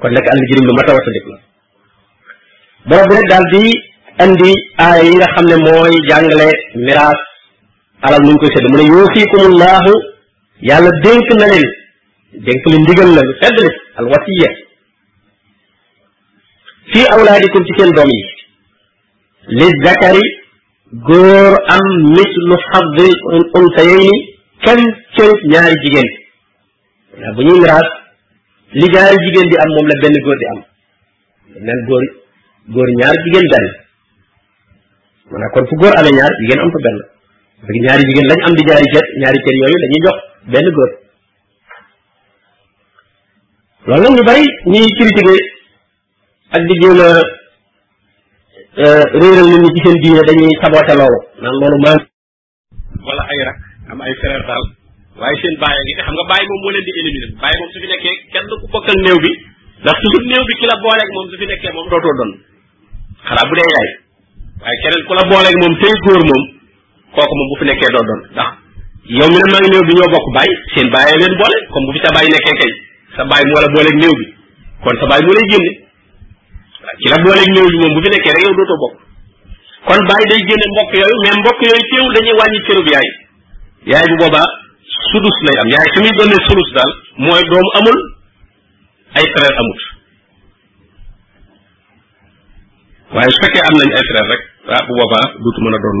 kon nag àll jirim lu mat a wattandiku la borom bi nag daal di andi aaya yi nga xam ne mooy jàngale miraas alal nuñ koy sédd mu ne yuusikumullahu yàlla dénk na leen dénk li ndigal la lu fedd li al wasiya fii awlaadikum ci seen doom yi li zakari góor am mislu xaddil unsayayni kenn cër ñaari jigéen ndax bu ñuy miraas li ñaari jigéen di am moom la benn góor di am naan góor góor ñaar jigéen benn maanaam kon fu góor amee ñaar jigéen am fa benn parce que ñaari jigéen lañ am di ñaari cër ñaari cër yooyu dañuy jox benn góor loolu nag ñu bari ñuy critiquer ak di jéem a réeral nit ñi ci seen diine dañuy saboté loolu naan loolu maa wala ay rak am ay frère daal waaye seen bàyyi ngi te xam nga bàyyi moom moo leen di éliminer bàyyi moom su fi nekkee kenn du ko bokkal néew bi ndax toujours néew bi ki la booleeg moom su fi nekkee moom dootoo doon xanaa bu dee yaay waaye keneen ku la booleeg moom tey góor moom kooku moom bu fi nekkee doo doon ndax yow mi ne maa ngi néew bi ñoo bokk bàyyi seen bàyyi leen boole comme bu fi sa bàyyi nekkee kay sa bàyyi moo la booleeg néew bi kon sa bàyyi moo lay génne ci la boole ñëw yi moom bu fi nekkee rek yow dootoo bokk kon bàyyi day génne mbokk yooyu mais mbokk yooyu teewul dañuy wàññi cërub yaay yaay bu boobaa sudus lay am yaay fi muy doon ne sudus daal mooy doom amul ay frère amut waaye su fekkee am nañ ay frère rek ah bu boobaa duutu mën a doon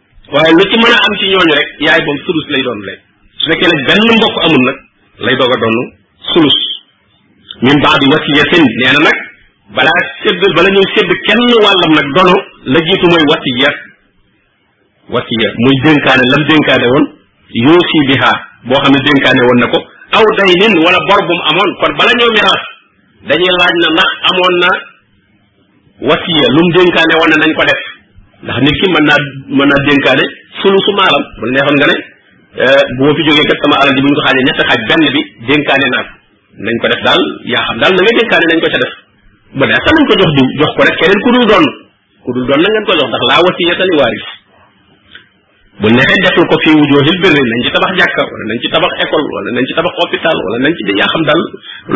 waaye lu ci mën a am ci ñooñu rek yaay boobu sulus lay doon léegi su fekkee nag benn mbokk amul nag lay doog a doon sulus min baadi wasiyatin nee na nag balaa sédd bala ñuy sédd kenn wàllam nag dono la jiitu mooy wasiya wasiya muy dénkaane lam dénkaane woon yoosi biha boo xam ne dénkaane woon na ko aw day nin wala bor bu mu amoon kon bala ñoo miraas dañuy laaj na ndax amoon na wasiya lu mu dénkaane woon ne nañ ko def ndax nit ki mën naa mën naa dénkaane sulu su maalam bu la neexoon nga ne eh, bu ma fi jógee kat sama alal ji bu ñu ko xaajee ñetti xaaj benn bi dénkaane naa ko nañ ko def daal yaa xam daal na ngay dénkaane nañ ko ca def ba ne sax nañ ko jox diw jox ko rek keneen ku dul doon ku dul doon na ngeen ko jox ndax laa wasiyata li waaris bu neexee deful ko fii wujuhil birri nañ ci tabax jàkka wala nañ ci tabax école wala nañ ci tabax hôpital wala nañ ci yaa xam daal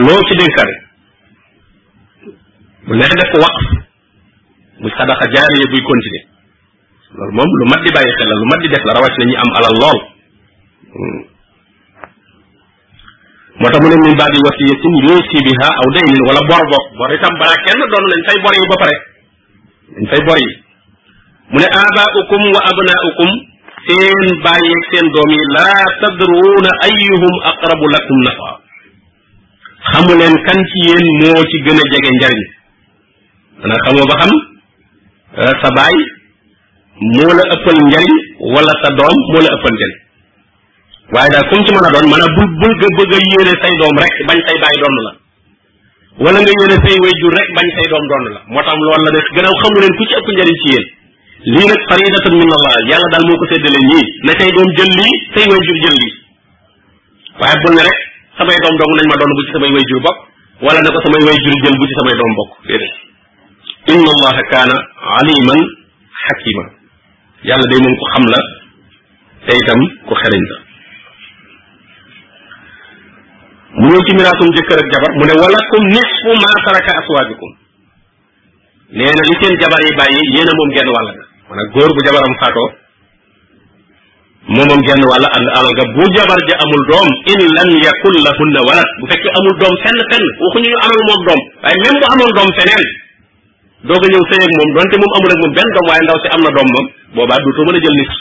loo ci dénkaane mu leen def ko waqf muy sadaqa jaariya buy continuer loolu moom lu mat di bàyyi xel la lu mat di def la rawatina ñi am alal lool hmm. moo tax mu ne min baadi wasiyatin yuusi biha aw daynin wala bor bopp bor itam balaa kenn doon lañ fay bor yi ba pare dañ fay bor yi mu ne abaaukum wa abnaaukum seen bàyyi ak seen doom yi laa tadruuna ayuhum aqrabu lakum nafa xamu leen kan ci yéen moo ci gën a jege njariñ xanaa xamoo ba xam euh, sa baay moo la ëppal njariñ wala sa doom moo la ëppal njariñ waaye daal comme ci mën a doon mën a bul bul nga bëgg a yéene say doom rek bañ say baay doon la wala nga yéene say wayjur rek bañ say doom doon la moo tax loolu la def gannaaw xamu leen ku ci ëpp njariñ ci yéen lii nag faridatun min allah yàlla daal moo ko séddale nii na say doom jël lii say wayjur jël lii waaye bul ne rek samay doom dong nañ ma doon bu ci samay way jur bokk wala ne ko samay way jur jël bu ci samay doom bokk déedéet inna allaha kaana aliman xakima yàlla day moom ko xam la te itam ku xereñ la mu ñëw ci miraasum jëkkër ak jabar mu ne walakum nisfu ma taraka aswaajukum nee na li seen jabar yi bàyyi yéen a moom genn wàll ga maanaam góor bu jabaram faatoo moomam genn wàll ànd alal ga bu jabar ja amul doom in lam yakun lahunna walad bu fekkee amul doom fenn fenn waxuñu ñu amal moom doom waaye même bu amoon doom feneen doog a ñëw sëy ak moom donte moom amul ak moom benn doom waaye ndaw si am na doom moom boobaa duutoo mën a jël nit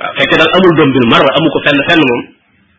waaw fekkee daal amul doom bil mar amu ko fenn fenn moom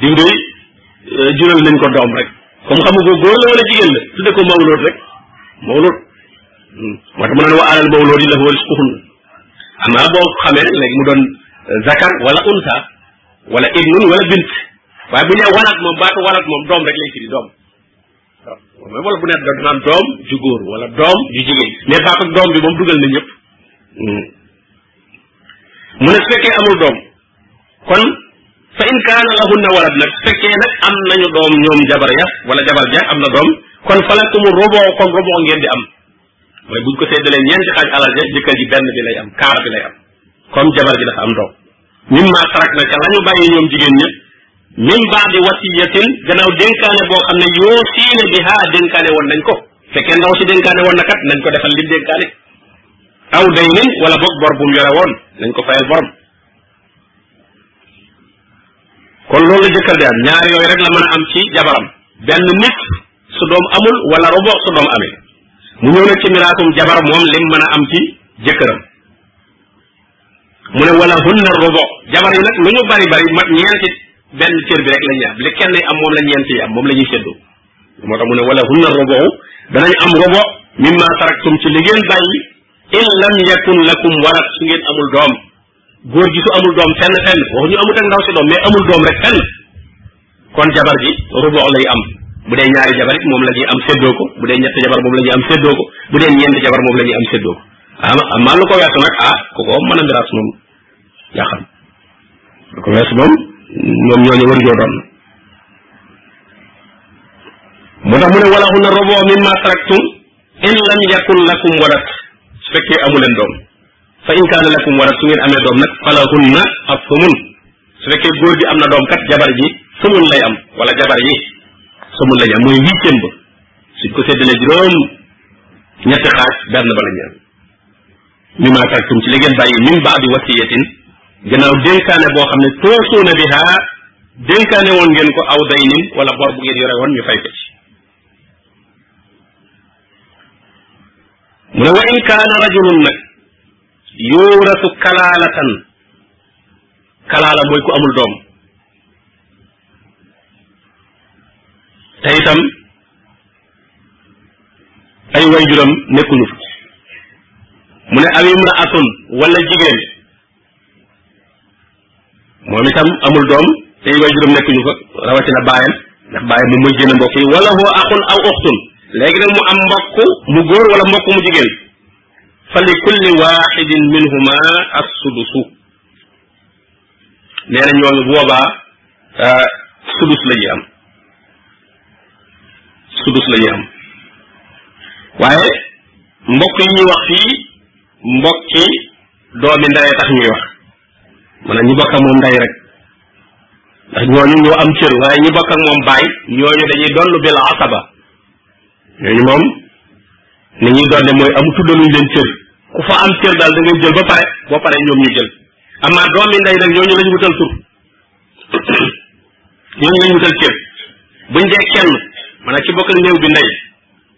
diw de euh, jural nañ ko doom rek comme xamu ko góor la wala jigéen la tudde ko mawlood rek mawlood hmm. moo tax mu naan wa alal mawlood yi la wal suxun amaa boo xamee léegi mu doon euh, zakar wala unsa wala ibnun wala bint waaye bu ñu nee walat moom baatu walat moom doom rek lay firi doom waaw wala bu nekk da naan doom ju góor wala doom ju jigéen mais baatu doom bi moom dugal na ñëpp hmm. mu ne su fekkee amul doom kon fa in kaana lahunna walad nag su fekkee nag am nañu doom ñoom jabar ya wala jabar ja am na doom kon fa lakum robo kon robo ngeen di am mooy buñ ko séddalee ñeenti xaaj alal ja jëkkër ji benn bi lay am kaar bi lay am comme jabar ji dafa am doom mimma tarak na ca la ñu bàyyi ñoom jigéen ña min baadi wasiyatin gannaaw dénkaane boo xam ne yoo siina bi haa dénkaane woon nañ ko fekkee ndaw si dénkaane woon na kat nañ ko defal lim dénkaane aw day nin wala boog bor bu mu yore woon nañ ko fayal borom kon loolu la jëkkër di am ñaar yooyu rek la mën a am ci jabaram benn nit su doom amul wala robo su doom amee mu ñëw nag ci miraasum jabar moom lim mën a am ci jëkkëram mu ne wala hunna rubo jabar yi nag lu ñu bari bari mat ñeenti benn cër bi rek la ñuy am li kenn am moom la ñeenti am moom la ñuy séddu moo tax mu ne wala hunna rubo danañ am rubo mimma taraktum ci li ngeen bàyyi in lam yakun lakum warat su ngeen amul doom góor gi su amul doom fenn fenn waxu ñu amut ak ndaw si doom mais amul doom rek fenn kon jabar ji rubu lay am bu dee ñaari jabar it moom la ñuy am séddoo ko bu dee ñett jabar moom la ñuy am séddoo ko bu dee ñeent jabar moom la ñuy am séddoo ko ah amaa lu ko weesu nag ah ku ko mën a miraas moom yaa xam lu ko weesu moom ñoom ñooñu war joo doon moo tax mu ne wala xuna robo mimma taraktum in lam yakun lakum warat su fekkee amu leen doom fa in kaana lakum warat su ngeen amee doom nag fala hunna ak sumun su fekkee góor gi am na doom kat jabar ji sumun lay am wala jabar yi sumun lay am mooy huitième ba suñ ko séddalee juróom ñetti xaaj benn ba la ñu am ñu maa tàgtum ci li ngeen bàyyi min baadi wasiyatin gannaaw dénkaane boo xam ne toosuuna biha dénkaane woon ngeen ko aw daynin wala bor bu ngeen yore woon ñu fay ko ci mu ne wa in kaana rajulun nag yuurasu kalaalatan kalaala mooy ku amul doom te itam ay waajuram nekkuñu fa mu ne aw imraatun wala jigéen moom itam amul doom te ay waajuram nekkuñu fa rawatina baayam ndax baayam moom mooy génn mbokk yi wala huwa axun aw uxtun léegi nag mu am mbokk mu góor wala mbokk mu jigéen fa li kulli waxidin minhuma assudusu nee na ñooñu boobaa euh, sudus la ñuy am sudus la ñuy am waaye mbokk yi ñuy wax fii mbokki doomi ndey tax ñuy wax maanaam ñi bokk ak moom ndey rek ndax ñooñu ñoo am cër waaye ñi bokk ak moom baay ñooñu dañuy donn bil asaba ñooñu moom ni ñuy donne mooy amu tuddaluñ leen cër ku fa am cër daal da ngay jël ba pare boo pare ñoom ñu jël amaa doomi ndey nag ñooñu lañ wutal tur ñooñu lañ wutal cër buñ dee kenn maanaam ci bokk ak néew bi ndey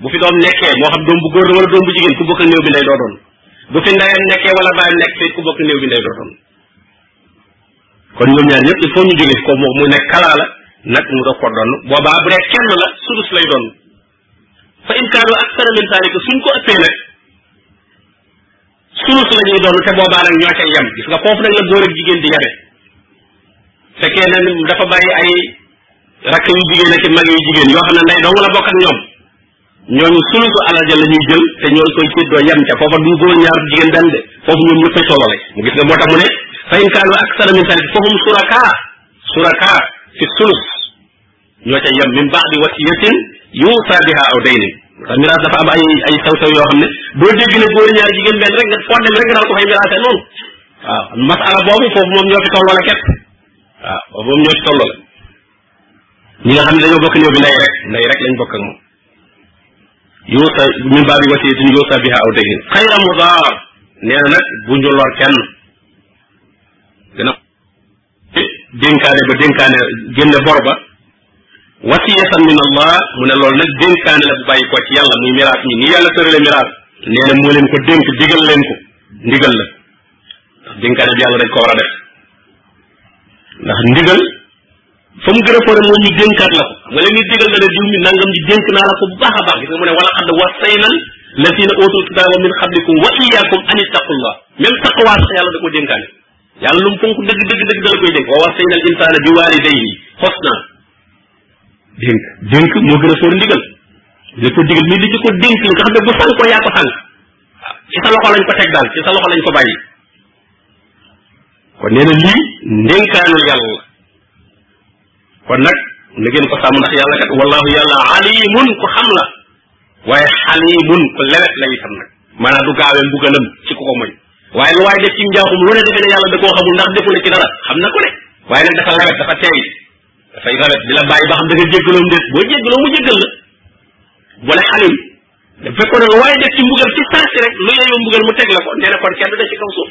bu fi doom nekkee moo xam doom bu góor la wala doom bu jigéen ku bokk néew bi ndey doo doon bu fi ndeyam nekkee wala baayam nekk fii ku bokk néew bi ndey doo doon kon ñoom ñaar ñëpp il faut ñu jóge ko moom mu nekk kalaa la nag mu doog ko doon boobaa bu dee kenn la sudus lay doon fa in kaanu aksara min taalika suñ ko ëppee nag sulus la ñuy doon te boobaa nag ñoo ca yem gis nga foofu nag la góor ak jigéen di yare fekkee ne dafa bàyyi ay rakk yu jigéen ak mag yu jigéen yoo xam ne ndey dong la bokk ak ñoom ñooñu sulusu alal ja la ñuy jël te ñoo koy séddoo yem ca foofa du góor ñaar jigéen benn de foofu ñoom ñëpp a tollale mu gis nga moo tax mu ne fa in kaanu aksara min salik fahum suraka suraka fi sulus ñoo ca yem min baadi wasiyatin yuusa biha aw daynin ndax miraas dafa am ay ay saw saw yoo xam ne doo dégg ne góor ñaar jigéen benn rek nga foo dem rek nga daal ko fay miraase noonu waaw masala boobu foofu moom ñoo fi tolloo la képp waaw foofu moom ñoo fi tolloo la ñi nga xam ne dañoo bokk ñëw bi ndey rek ndey rek lañ bokk ak moom yuusa min baadi wasiyatin yuusa biha aw daynin xayra mudaar nee na nag bu ñu lor kenn dénkaane ba dénkaane génne bor ba wasiyatan min allah mu ne loolu nag dénkaane la bu bàyyi ko ci yàlla muy miraas mi ni yàlla tërale miraas nee na moo leen ko dénk digal leen ko ndigal la ndax dénkaane bi yàlla dañ ko war a def ndax ndigal fa mu gën a fore mooy ñu dénkaat la ko xam nga leen ni digal na ne diw mi nangam ji dénk naa la ko bu baax a baax gis nga mu ne wala xadd wasaynal lazina utul kitaaba min xablikum wa iyaakum an ittaqullah même taqwa sax yàlla da ko dénkaane yàlla lu mu fonk dëgg dëgg dëgg dala koy dénk wa wasaynal insaana bi waalidayhi xosna dénk dénk moo gën a foor ndigal li ko digal mais li ci ko dénk la nga xam ne bu sànq ko yaa ko sànq waaw ci sa loxo lañ ko teg daal ci sa loxo lañ ko bàyyi kon nee na lii ndénkaanul yàlla kon nag na ngeen ko sàmm ndax yàlla kat wallahu yàlla alimun ku xam la waaye xalimun ku lewet la itam nag maanaam du gaawee mbugalam ci ku ko moy waaye lu waay def ci njaaxum lu ne defe ne yàlla da koo xamul ndax defu la ci dara xam na ko ne waaye nag dafa lewet dafa teey dafay lewet di la bàyyi ba xam da nga jéggaloo ndéet boo jéggaloo mu jéggal la boole xalim da fekkoon ne lu waay def ci mbugal ci saasi rek lu yeyoo mbugal mu teg la ko nee na kon kenn da ci kaw suuf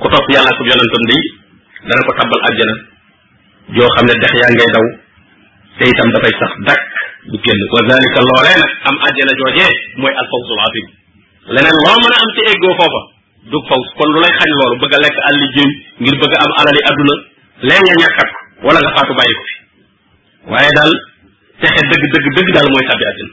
ku topp yàlla ak yonentam di dana ko tabbal àjjana joo xam ne dex yaa ngay daw te itam dafay sax dakk du génn wa zalika loolee nag am àjjana joojee mooy al fawzul azim leneen loo mën a am ci eggoo foofa du fawz kon lu lay xañ loolu bëgg a lekk àll jiw ngir bëgg a am alali adduna leen nga ñàkkat ko wala nga faatu bàyyi ko fi waaye daal texe dëgg dëgg dëgg daal mooy tàbbi àjjana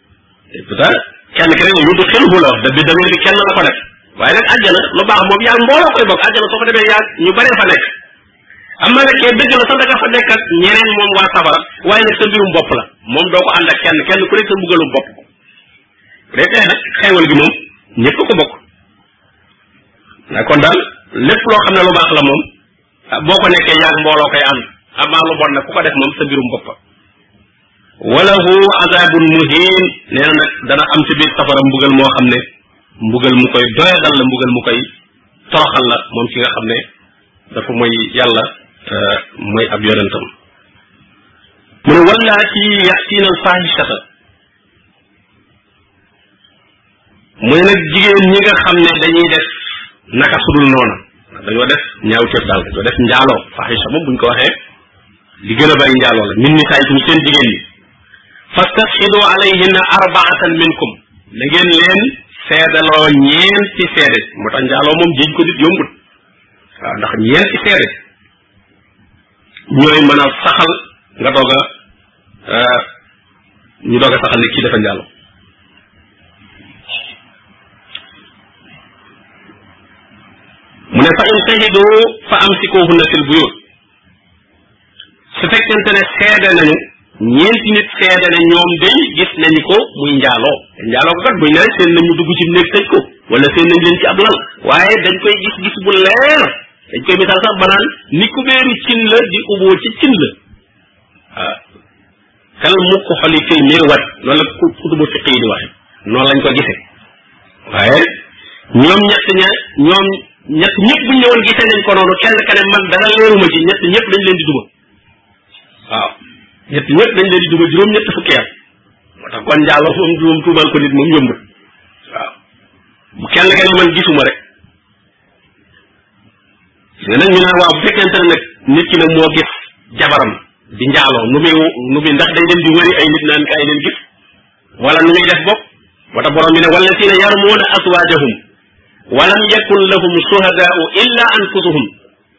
et pourtant kenn ki rek moom du xel la wax da bi damir bi kenn la ko def waaye nag àjjana lu baax moom yaa mbooloo koy bokk àjjana soo ko demee yaa ñu baree fa nekk am na nekkee dëgg la sax da nga fa nekk ak ñeneen moom waa safara waaye nag sa mbirum bopp la moom doo ko ànd ak kenn kenn ku nekk sa mbugalum bopp ko bu dee tey nag xeewal gi moom ñëpp ko bokk na kon daal lépp loo xam ne lu baax la moom ah, boo ko nekkee yaag mbooloo koy ànd amaa lu bon nag ku ko def moom sa mbirum boppa walahu azabun muhin nee na nag dana am ci biir safara mbugal moo xam ne mbugal mu koy doyadal la mbugal mu koy toroxal la moom ki nga xam ne dafa mooy yàlla euh, mooy ab yonentam mu ne wallaati yatiina alfahishata mu ne nag jigéen ñi nga xam ne dañuy def naka sudul noona dañoo def ñaaw cër daal dañoo def njaaloo faxisa moom buñ ko waxee li gën a bari njaaloo la min nisaayikum seen jigéen ñi fastashhidu alayhinna arbaatan minkum na ngeen leen seedaloo ñeenti seede moo tax njaaloo moom jiñ ko nit yombut waaw ndax ñeenti seede ñooy mën a saxal nga doog a euh, ñu doog a saxal ne kii dafa njàllo mu ne fa in shahidu fa amsikuhunna fil buyut su fekkente ne seede nañu ñeenti nit seede ne ñoom day gis nañu ko muy njaaloo njaaloo ko kat buñ ne rek seen nañu dugg ci néeg tëj ko wala seen nañ leen ci ab lal waaye dañ koy gis gis bu leer dañ koy misaal sax banaan ni kubéeri cin la di uboo ci cin la waaw kal mukk xoli fil miir wat noonu la kutubu fiq yi di waxe noonu lañ ko gisee waaye ñoom ñett ña ñoom ñett ñëpp bu ñu ñëwoon gisee nañ ko noonu kenn ka ne man dara leeruma ci ñett ñëpp dañ leen di duma waaw ñett ñëpp dañ leen di duma juróom ñett fukki at moo tax kon njaaloo moom tuumal ko nit moom yombul waaw kenn ka ne man gisuma rek te nag ñu naan waaw bu fekkente ne nag nit ki nag moo gis jabaram di njaaloo nu muy nu muy ndax day dem di wëri ay nit naan kaay leen gis wala nu muy def bopp moo tax borom bi ne wala sina yarmuuna aswaajahum walam yakun lahum shuhadaau illa anfusuhum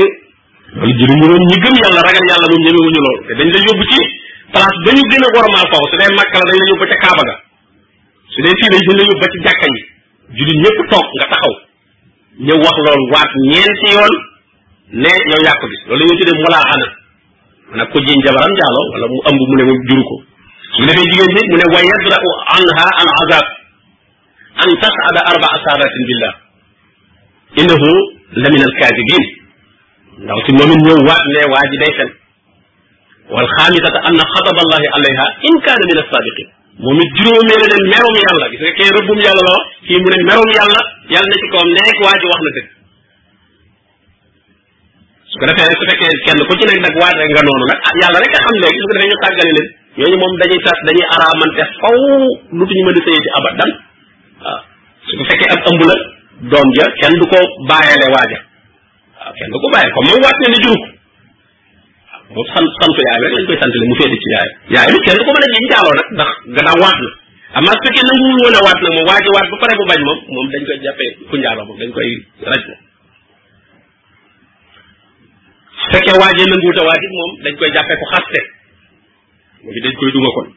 eh wala jëriñ ñu doon ñi gëm yàlla ragal yàlla moom ñemewuñu lool te dañ la yóbbu ci place ba ñu gën a wormaal faw su dee màkk la dañ la yóbbu ca kaaba ga su dee fii dañ la yóbbu ba ci jàkka yi jullit ñëpp toog nga taxaw ñëw wax loolu waat ñeenti yoon ne yow yaa ko gis loolu la ñuy tuddee mulaa ana nag ko jiñ jabaram jaalo wala mu ëmb mu ne mu juru ko su defee jigéen bi mu ne wa yadra'u anha al azab an tasada arba asaratin billah innahu la min alkaadibin ndaw si moom it ñëw waat ne waa ji day fen wal xaamisata anna xataba allahi alayha in kaana min assaadiqin moom it juróomee la ne merum yàlla gis nga kee rëbbum yàlla la wax kii mu ne merum yàlla yàlla na ci kawam nekk waa ji wax na dëgg su ko defee su fekkee kenn ku ci nekk nag waat rek nga noonu nag ah yàlla rek a xam léegi su ko defee ñu tàggale leen ñooñu moom dañuy tas dañuy araamante faw lutuñu mën a sëyee ci abadan waaw ah, su ko fekkee ab ëmb la doom ja kenn du ko bàyyale waaja waaw ah, kenn du ko bàyyale comme moom waat ne ni juru ko ah, moom sant sant yaay rek lañ koy sant mu féete ci yaay yaay bi kenn du ko mën a jiñ jaaloo nag ndax gannaaw waat na amaa su fekkee nanguwul woon a waat nag moom waaji waat ba pare bu bañ moom moom dañ koy jàppee ku njaaloo moom dañ koy raj moom su fekkee waajee nanguwut a waaj it moom dañ koy jàppee ko xaste léegi dañ koy duma kon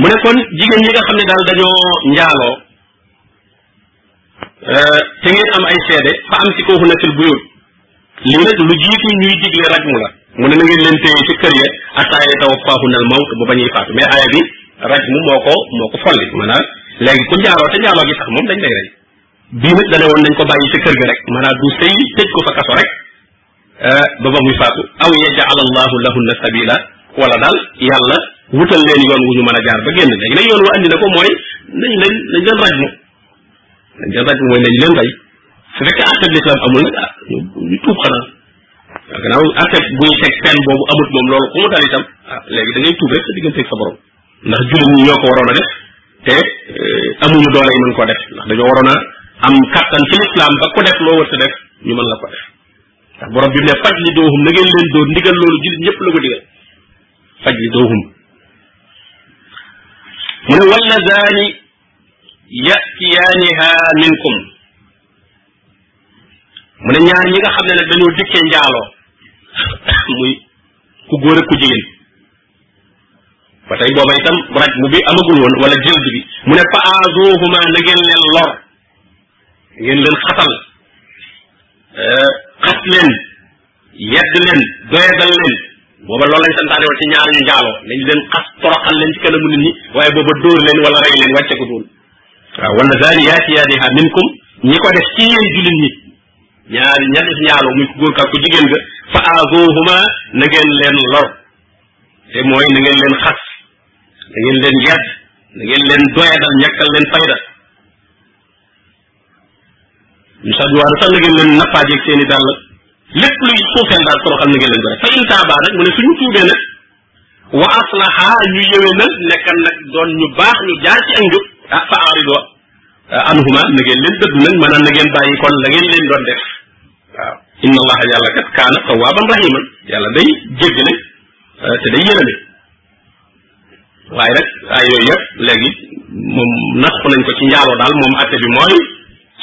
mu ne kon jigéen ñi nga xam ne daal dañoo njaaloo euh, te ngeen am ay seede fa am si kooku na fil buyut lii nag lu jiitu ñuy digle raj mu la mu ne na ngeen leen téye ci kër ya ataaya tawaffaahu nal mawt ba bañuy faatu mais aaya bi raj mu moo ko moo ko folli maanaam léegi ku njaaloo te njaaloo gi sax moom dañ lay rey bii nag dane woon nañ ko bàyyi ca kër ga rek maanaam du sëy tëj ko fa kaso rek eh, ba ba muy faatu aw yajal allahu lahunna sabila wala daal yàlla wutal leen yoon wu ñu mën a jaar ba génn léegi nag yoon wa andi na ko mooy nañ leen nañ leen raj mu nañ leen raj mu mooy nañ leen rey su fekkee àtte bi lislaam amul nag ah ñu tuub xanaa waaw gannaaw àtte buy teg pen boobu amut moom loolu ku mu dal itam ah léegi da ngay tuub rek sa digganteeg sa borom ndax jullit ñi ñoo ko waroon a def te eh, amuñu doole yi mën ko def ndax dañoo waroon a am kattan ci lislaam ba ko def loo wërta def ñu mën la ko def ndax borom bi ne faj li doohum na ngeen leen dóor ndigal loolu jullit ñëpp la ko digal faj li doohum mu ne wala zaani yatiyaaniha minkum mu ne ñaar ñi nga xam ne nag dañoo dikkee njaaloo muy ku góor ak ku jigéen ba tey booba itam raj mu bi amagul woon wala jëld bi mu ne fa aazuhuma na ngeen leen lor ngeen leen xatal eh, xas leen yedd leen doyadal leen booba loolu lañ santaane woon ci ñaar ñu njaaloo nañ leen xas toroxal leen ci kanamu nit ñi waaye booba dóor leen wala rey leen wàcce ko doon waaw wala zaani yaatiyaaniha minkum ñi ko def ci yéen jullit ñi ñaari ña def ñaaloo muy ku góor ka ku jigéen ga fa aazuhuma na ngeen leen lor te mooy na ngeen leen xas na ngeen leen yedd na ngeen leen doyadal ñàkkal leen fayda ñu sax ñu sax na ngeen leen nappaajeeg seen i dàll lépp luy suufeel daal toroxal na ngeen leen ko rek fa in taabaa nag mu ne suñu tuubee nag wa aslaha ñu yëwee nag nekkan nag doon ñu baax ñu jaar ci ak njub ah fa aarido anhuma na ngeen leen dëddu nag maanaam na ngeen bàyyi kon la ngeen leen doon def waaw inna allaha yàlla kat kaana tawaaban rahiman yàlla day jéggale euh, te day yërëme waaye nag ay yooyu yëpp léegi moom nasxu nañ ko ci njaaloo daal moom atte bi mooy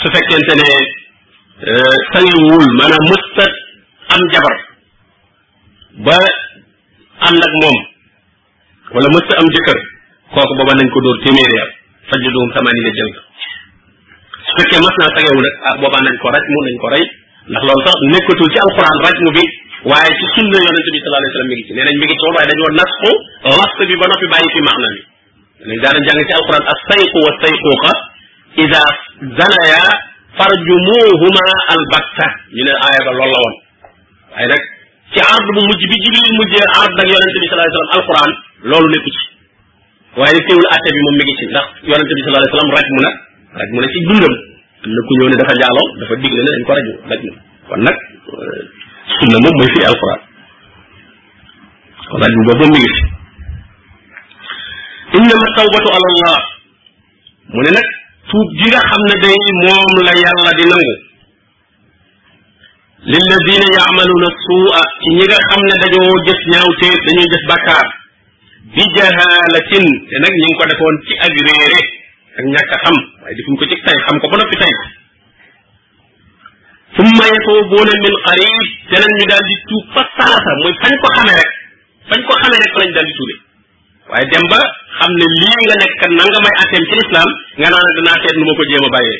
su fekkente ne euh, sangiwul maanaam mësta am jabar ba ànd ak moom wala mësta am jëkkër kooku booba nañ ko dóor téeméeri yar fajjuduhum samaaniina jalda su fekkee mas naa sangewu nag ah boobaa nañ ko raj mu nañ ko rey ndax loolu sax nekkatul ci alquran raj mu bi waaye ci sunna yonente bi sallallahu alayhi wasallam mi ngi ci nee nañ mi ngi ci woon waaye dañoo nas ko last bi ba noppi bàyyi fi maana mi nañ daana jàng ci alquran as sayqu wa sayquqa ida zanaya farjumuhuma albatta ñu ne aaya ba loolu la woon waaye nag ci ard bu mujj bi jibril mujjee ard ak yonente bi sallallahu alayhi wasallam alquran loolu nekku ci waaye nag teewul atte bi moom mi ngi ci ndax yonente bi sallallahu alayhi wasallam raj mu na raj mu na ci dundam am na ku ñëw ne dafa njaaloo dafa digle ne dañ ko raj raj mu kon nag sunna moom mooy firi alquran kon raj mu boobu mi ngi fi innama tawbatu ala allah mu ne nag tuub gi nga xam ne day moom la yàlla di nangu lilladina yaamaluuna suua ci ñi nga xam ne dañoo jëf ñaawteef dañuy jëf bakkaar bi jahalatin te nag ñu ngi ko defoon ci ak réere ak ñàkk a xam waaye defuñ ko ci tay xam ko ba noppi tay ko summa yatuubuuna min qarib te nag ñu daal di tuub fa saasa mooy fañ ko xamee rek fañ ko xamee rek lañ daal di tuube waaye dem ba xam ne lii nga nekk kat nangamay atteem ci lislaam nga naan danaa seet nu ma ko jéem a bàyyee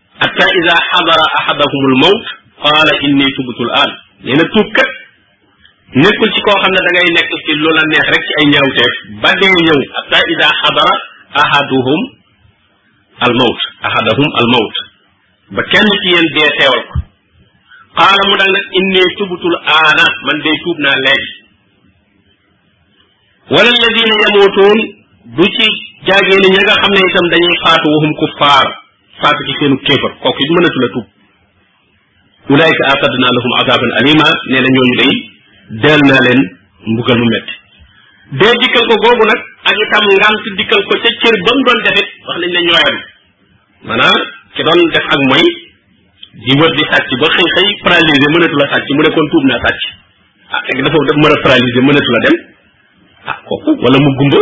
hatta ida xadara ahadahum al mawt qaala inni tubtu al aan nee na tuub kat nekkul ci koo xam ne da ngay nekk ci lu la neex rek ci ay ñaawteef ba dee ñëw hatta ida xadara ahaduhum al mawt ahadahum al mawt ba kenn ci yéen dee teewal ko qaala mu dal nag inni tubtul aana man day tuub naa léegi wala alladina yamuutuun du ci jaagee ni ña nga xam ne itam dañuy faatu waxum ku faar faatu ci seenu kéefar kooku it mënatu la tuub ulaayika atadna lahum azaban alima nee na ñooñu day deel naa leen mbugal mu metti dee dikkal ko googu nag ak itam ngant dikkal ko ca cër ba mu doon defit wax nañ ne ñooyam maanaam ki doon def ak mooy di wër di sàcc ba xëy xëy paralysé mënatu la sàcc mu ne kon tuub naa sàcc ah fekk dafa daf mën a paralysé mënatu la dem ah kooku wala mu gumba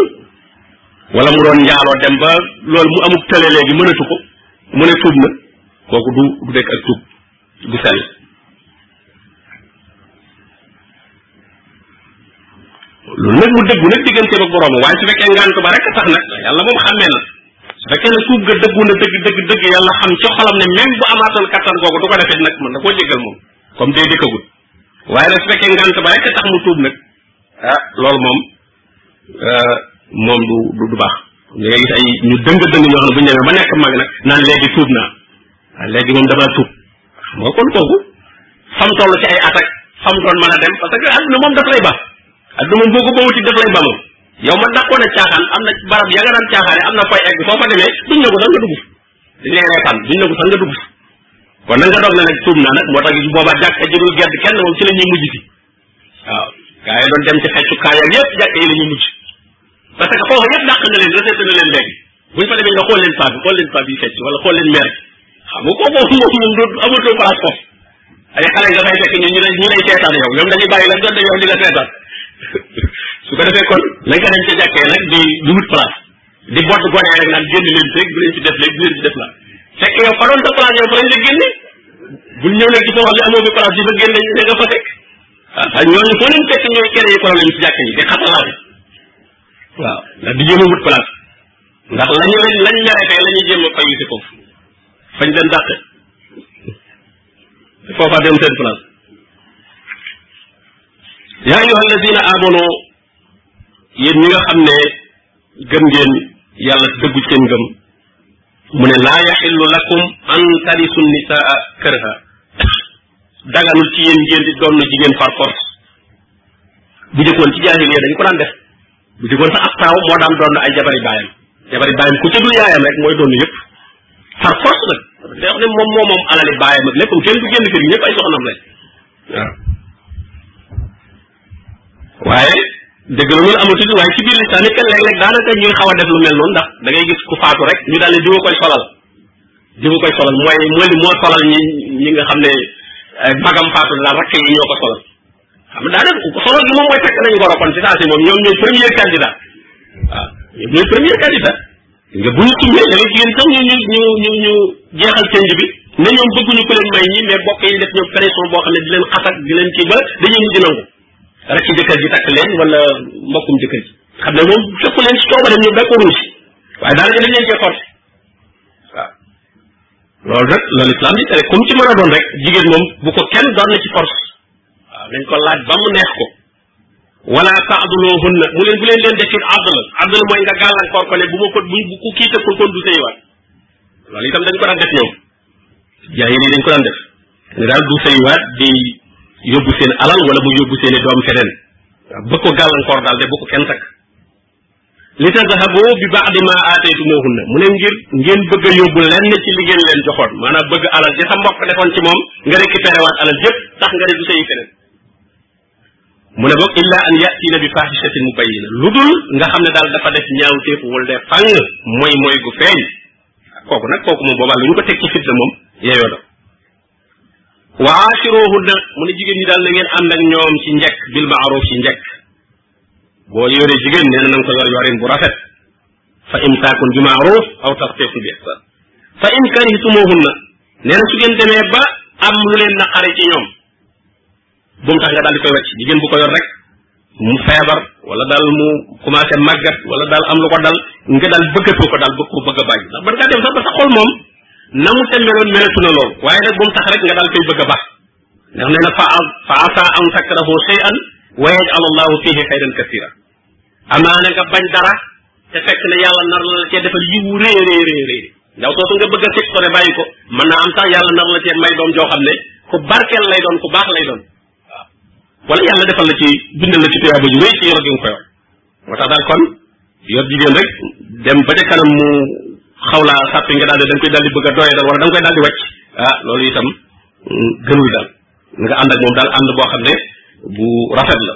wala mu doon njaaloo dem ba loolu mu amuk tële léegi mënatu ko mu ne tuub na kooku du du dekk ak tuub bu sell loolu nag mu dëggu nag digganteem ak boroomam waaye su fekkee ngànt ba rek tax nag yàlla moom xàmmee na su fekkee ne tuub ga dëggu na dëgg dëgg dëgg yàlla xam ci xolam ne même bu amaatoon kattan googu du ko defee nag mën na koo jégal moom comme day dëkkagul waaye nag su fekkee ngànt ba rek tax mu tuub nag ah loolu moom euh, moom du du baax da ngay gis ay ñu dëng dëng ñoo xam ne bu ñu demee ba nekk mag nag naan léegi tuub naa waaw léegi moom damaa tuub xam nga kon kooku fam toll ci ay attaque fam doon mën a dem parce que àdduna moom daf lay ba àdduna moom boo ko bawuti daf lay ba moom yow man dàqoon a caaxaan am na barab ya nga daan caaxaane am na fay egg foo fa demee duñ ne ko sax nga dugg dañ lay reetaan duñ ne ko sax nga dugg kon nag nga doog ne nag tuub naa nag moo tax boobaa jàkka jërul gedd kenn moom ci la ñuy mujj si waaw gaa yi doon dem ci xeccu kaayam yëpp jàkk yi la ñu mujj parce que foofu yëpp dàq na leen recette na leen léegi buñ fa demee nga xool leen paa bi xool leen paa bi fecc wala xool leen meer xam nga kooku moom moom du amatoo place foofu ay xale nga fay fekk ñu ñu lay ñu lay seetaan yow ñoom dañuy bàyyi la doon yow di la seetaan su ko defee kon nañ ko dem ca jàkkee nag di di wut place di bott gone rek naan génn leen rek bu leen ci def léegi bu leen ci def la fekk yow fa doon sa place yow fa lañ la génne bul ñëw nag di ko wax li amoo bi place yi fa génne ne nga fa fekk waaw xay ñooñu foo leen fekk ñooy créé problème ci jàkk yi di xatalaate waaw ndax di jéem a wut place ndax lañu lañ lañ mere kay la ñuy jéem a fayu si foofu fañ leen dàqe foofa dem seen place yaa ayuha alladina amanu yéen ñi nga xam ne gëm ngeen yàlla dëggu seen gëm mu ne laa yaxillu lakum an tarisu nisaa kërha daganul ci yéen ngeen di doon jigéen par force bu jëkkoon ci jaahiliya dañ ko daan def bu jëkkoon sax ab taaw moo daan doon ay jabari baayam jabari baayam ku ca dul yaayam rek mooy doon yëpp par force nag day wax ne moom moo moom alali baayam ak lépp kenn du génn kër gi ñëpp ay soxnam lañ waaw waaye dëgg la loolu amatul waaye ci biir lislaam it kenn léeg-léeg daanaka ñuy xaw a def lu mel noonu ndax da ngay gis ku faatu rek ñu daal ne diwa koy solal diwa koy solal mooy mooy moo solal ñi ñi nga xam ne eh, magam faatu daal rakk yi ñoo ko solal xam nga daanaka solal gi moom mooy fekk nañu ko rokoon ci saa si moom ñoom ñooy premier candidat waaw ñooy premier candidat nga bu ñu tumbee da ngay jigéen sax ñu ñu ñu ñu ñu jeexal tënj bi ne ñoom bëgguñu ko leen may ñi mais bokk yi def ñoom pression boo xam ne di leen xatak di leen kii ba dañuy mujj nangu rek ci jëkkër ji takk leen wala mbokkum jëkkër ji xam ne moom fekk leen ci cooba dem ñu d'accord si waaye daanaka dañ leen cee forcé waaw loolu rek la l'islam di tere comme ci mën a doon rek jigéen moom bu ko kenn doon na ci force waaw nañ ko laaj ba mu neex ko wala taaduloohunna mu leen bu leen leen defit adl adl mooy nga gàllankoor ko ne bu ma ko bu ku kii tëkkul kon du sëy waat loolu itam dañ ko daan def ñoom jaayir yi dañ ko daan def ne daal du sëy waat di yóbbu seen alal wala mu yóbbu seen i doom feneen waaw bëgg ko gàllankoor daal de bu ko kenn takk li tadhabu bi ba'di ma aataytumuhunna mu ne ngir ngeen bëgg a yóbbu lenn ci li ngeen leen joxoon maanaam bëgg alal di sa mbokk defoon ci moom nga récupéré waat alal yépp tax nga ne du sëy feneen mu ne boog illa an yatiina bi fahishatin mubayyina lu dul nga xam ne daal dafa def ñaawteef wala de fàng mooy mooy gu feeñ kooku nag kooku moom boobaa lu ñu ko teg ci fitna moom yeeyoo na wa aashiruhunna mu ne jigéen ñi daal na ngeen ànd ak ñoom ci njekk bil maaruf ci njekk boo yoree jigéen nee na ko yor yorin bu rafet fa imsaakun bi maaruf aw tasfiqun bi ihsan fa in karihtumuhunna nee na su ngeen demee ba am lu leen naqari ci ñoom bu mu tax nga daal di koy wàcc jigéen bu ko yor rek mu feebar wala daal mu commencé màggat wala daal am lu ko dal nga daal bëggatoo ko daal bëgg ko bëgg a bàyyi ndax ban ngaa dem sax ba sa xol moom na mu te meloon melatu na lool waaye nag bu mu tax rek nga daal koy bëgg a baax ndax nee na fa fa asa an takrahu shay'an wa yaj'al allahu fihi xayran kasira amaana nga bañ dara te fekk na yàlla nar la la cee defal yiwu rëy rëy rëy rëy ndaw soosu nga bëgg a teg sore bàyyi ko mën naa am sax yàlla nar la cee may doom joo xam ne ku barkeel lay doon ku baax lay doon waaw wala yàlla defal la ci bindal la ci tuyaaba yu rëy ci yor gi nga ko yor moo tax daal kon yor jigéen rek dem ba ca kanam mu xaw laa sàppi nga daal di da nga koy daal di bëgg a doye dal wala da nga koy daal di wàcc ah loolu itam mm, gënul daal nga ànd ak moom daal ànd boo xam ne bu rafet la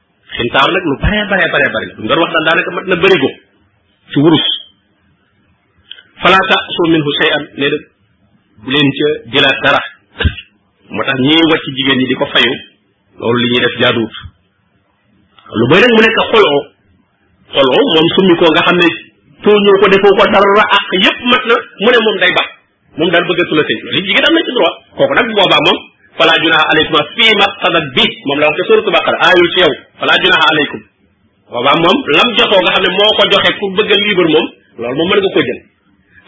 xintaaw nag lu bare bare bare bare lu nga wax dal daanaka mat na bëri go ci wurus fala taqsu minhu shay'an ne de bu leen ca jëlaat dara moo tax ñi wacc jigéen ñi di ko fayu loolu li ñuy def jaaduwut lu bëri nag mu nekk xolo xolo moom summi ko nga xam ne too ñëw ko defoo ko dara àq yépp mat na mu ne moom day bax moom daal bëgg su la sëy li jigéen am na ci droit kooku nag boobaa moom fala junaha alaykum fii ma sadat bi moom la wax ca suuratu baqara aayul ci yow fala junaha alaykum boobaa moom lam joxoo nga xam ne moo ko joxe pour bëgg a libre moom loolu moom mën nga ko jël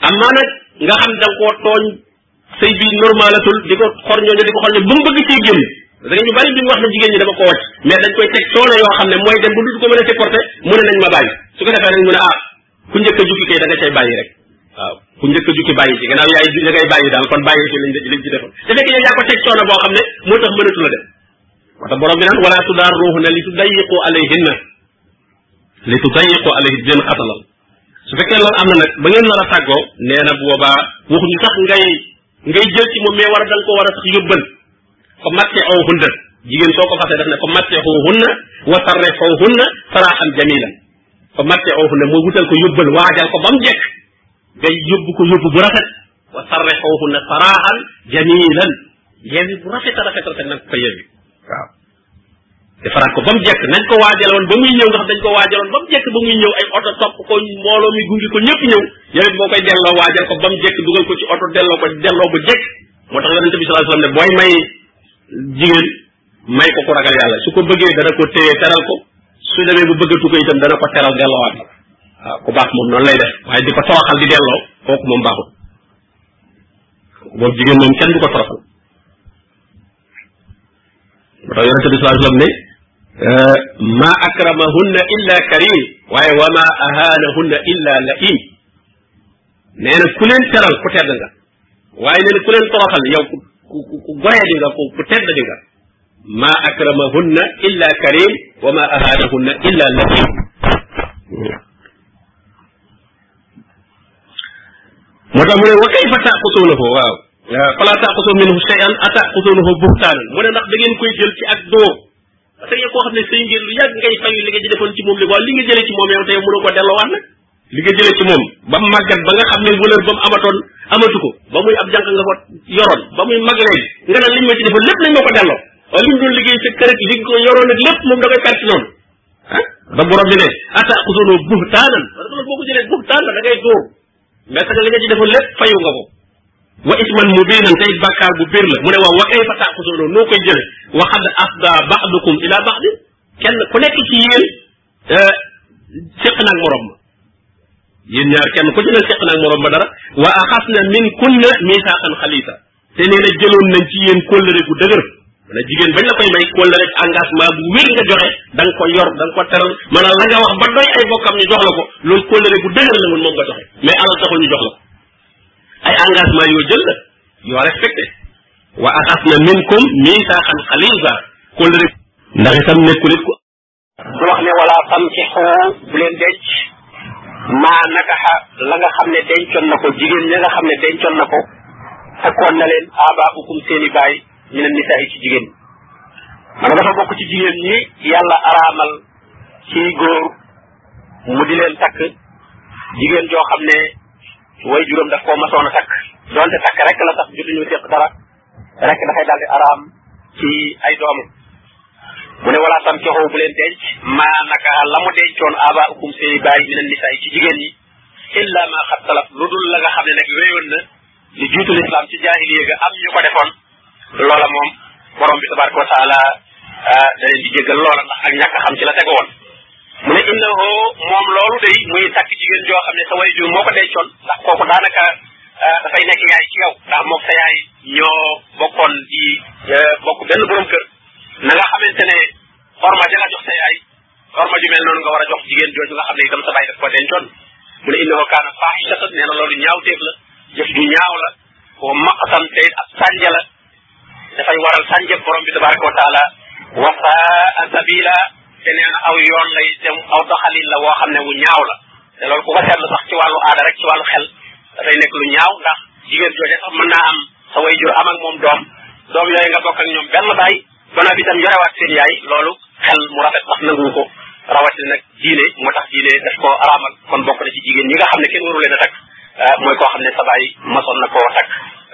am naa nag nga xam da nga koo tooñ sëy bi normalatul di ko xor ñooñu di ko xor ne bu mu bëgg ciy génn da nga ñu bari bi mu wax ne jigéen ñi dama ko wàcc mais dañ koy teg coono yoo xam ne mooy dem bu dul ko mën a supporter mu ne nañ ma bàyyi su ko defee nag mu ne ah ku njëkk a jukki kay da nga cay bàyyi rek waaw ku njëkk a jukki bàyyi ci gannaaw yaay da ngay bàyyi daal kon bàyyi ci lañ lañ ci defoon te fekk yow yaa ko teg coono boo xam ne moo tax mënatu la def moo tax borom bi naan wala tudaar ruuxuna li tudayiqu alayhinna li tudayiqu alayhin leen xatalal su fekkee loolu am na nag ba ngeen nar a tàggoo nee na bu boobaa waxuñu sax ngay ngay jël ci moom mais war a da nga ko war a sax yóbbal ko matte aw hunna jigéen soo ko fasee def ne ko matte xoo hunna wa sarre xoo hunna saraaxan jamilan fa matte oofu na moo wutal ko yóbbal waajal ko ba mu jekk nga yóbbu ko yóbbu bu rafet wa sarre oofu na saraaxan jamilan yeewi bu rafet a rafet rafet nag ko yeewi waaw defaraat ko ba mu jekk nañ ko waajaloon ba muy ñëw ndax dañ ko waajaloon ba mu jekk ba muy ñëw ay oto topp ko mbooloo mi gungi ko ñëpp ñëw yow it boo koy delloo waajal ko ba mu jekk dugal ko ci oto delloo ko delloo bu jekk moo tax yonente bi sallallahu alayhi wasallam ne booy may jigéen may ko ku ragal yàlla su ko bëggee dana ko téye teral ko su demee bu bëggatu ko itam dana ko teral delloowaat la waaw ku baax moom noonu lay def waaye di ko toroxal di delloo kooku moom baaxul boobu jigéen moom kenn du ko toroxal moo tax yonente bi sallallahu alayhi wasallam ne euh, ma akramahunna illa karim waaye wa ma ahanahunna illa laim nee na ku leen teral ku tedd nga waaye nee na ku leen toroxal yow ku ku ku goye di nga ku ku tedd di nga ma akramahunna illa karim wa ma ahanahunna illa lakim moo tax mu ne wa kayfa taaqusuunahu waaw fala taaqusu minhu shay'an ataaqusuunahu buhtaan mu ne ndax da ngeen koy jël ci ak doo parce que yow koo xam ne sëy ngeen lu yàgg ngay fayu li nga ci defoon ci moom li waaw li nga jëlee ci moom yow tey mënu ko delloowaat nag li nga jëlee ci moom ba mu màggat ba nga xam ne valeur ba mu amatoon amatu ko ba muy ab jànq nga ko yoroon ba muy mag léegi nga naan liñ ma ci defal lépp nañ ma ko delloo waaye li mu doon liggéey sa kër ak li nga ko yoroon ak lépp moom da koy perte noonu ah ba borom bi ne ata xusoonoo buhtaanan parce que loolu boo ko jëlee buhtaan la da ngay dóor mais sax li nga ci defal lépp fayu nga ko wa isman mubinan tey bàkkaar bu bir la mu ne waaw wa kayfa taaxusoonoo noo koy jële wa xad afda baadukum ila baadin kenn ku nekk ci yéen eh, séq naag morom ma yéen ñaar kenn ku ci ne séq naag morom ma dara wa axas na min kunna misaaqan xalisa te nee na jëloon nañ ci yéen kóllëre gu dëgër mana jigéen bañ la koy may kóllëre ak engagement bu wér nga joxe da nga ko yor da nga ko teral maanaam la nga wax ba doy ay bokkam ñu jox la ko loolu kóllëre gu dëgër la woon moom nga joxe mais alal taxul ñu jox la ko ay engagement yoo jël la yoo respecté wa axas na minkum misaaqan xalisa kóllëre ndax itam nekkul it ku du wax ne wala tam ci xoo bu leen denc maa nakaxa la nga xam ne dencoon na ko jigéen ña nga xam ne dencoon na ko takkoon na leen aba ukum seeni baay ñu ne nisaa yi ci jigéen man dafa bokk ci jigéen ñi yàlla araamal ci góor mu di leen takk jigéen joo xam ne way juróom daf koo masoon a takk doonte takk rek la tax jotuñu séq dara rek dafay daal di araam ci ay doomu mu ne wala tam coxoo bu leen denc maa naka la mu dencoon aba ukum seeni baay mi nen nisaay ci jigéen ñi illa ma xat salaf lu dul la nga xam ne nag wéyoon na li jiitu lislaam ci jaahiliya ga am ñu ko defoon loola moom borom bi tabaraka wa taala ah, da leen di jéggal loola ndax ak ñàkk xam ci la tegu woon mu ne innahu moom loolu day muy takk jigéen joo xam ne sa way jur moo ko dencoon ndax kooku daanaka euh, dafay nekk yaay ci yow ndax moom sa yaay ñoo bokkoon di euh, bokk benn borom kër na nga xamante ne orma ja nga jox sa yaay orma ju mel noonu nga war a jox jigéen jooju nga xam ne itam sa baay daf ko dencoon mu ne innahu kaana faaxisatan nee na loolu ñaawteef la jëf ju ñaaw la wa maqatan tey ab sànja la dafay waral sànjëf borom bi tabaraka wa taala wa saa sabila te nee na aw yoon lay te aw doxalin la woo xam ne wu ñaaw la te loolu ku ko seetlu sax ci wàllu aada rek ci wàllu xel dafay nekk lu ñaaw ndax jigéen jooje sax mën naa am sa way jur am ak moom doom doom yooyu nga bokk ak ñoom benn baay ba noppi itam yorewaat seen yaay loolu xel mu rafet sax nangu ko rawatina nag diine moo tax diine daf ko araamal kon bokk na ci jigéen ñi nga xam ne kenn waru leen a takk euh, mooy koo xam ne sa baay masoon na koo takk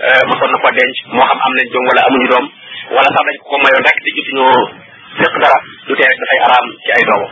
euh, masoon na koo denc moo xam am nañ doom wala amuñu doom wala sax dañ ko mayoon rek te jotuñoo fekk dara du tee rek dafay araam ci ay doomam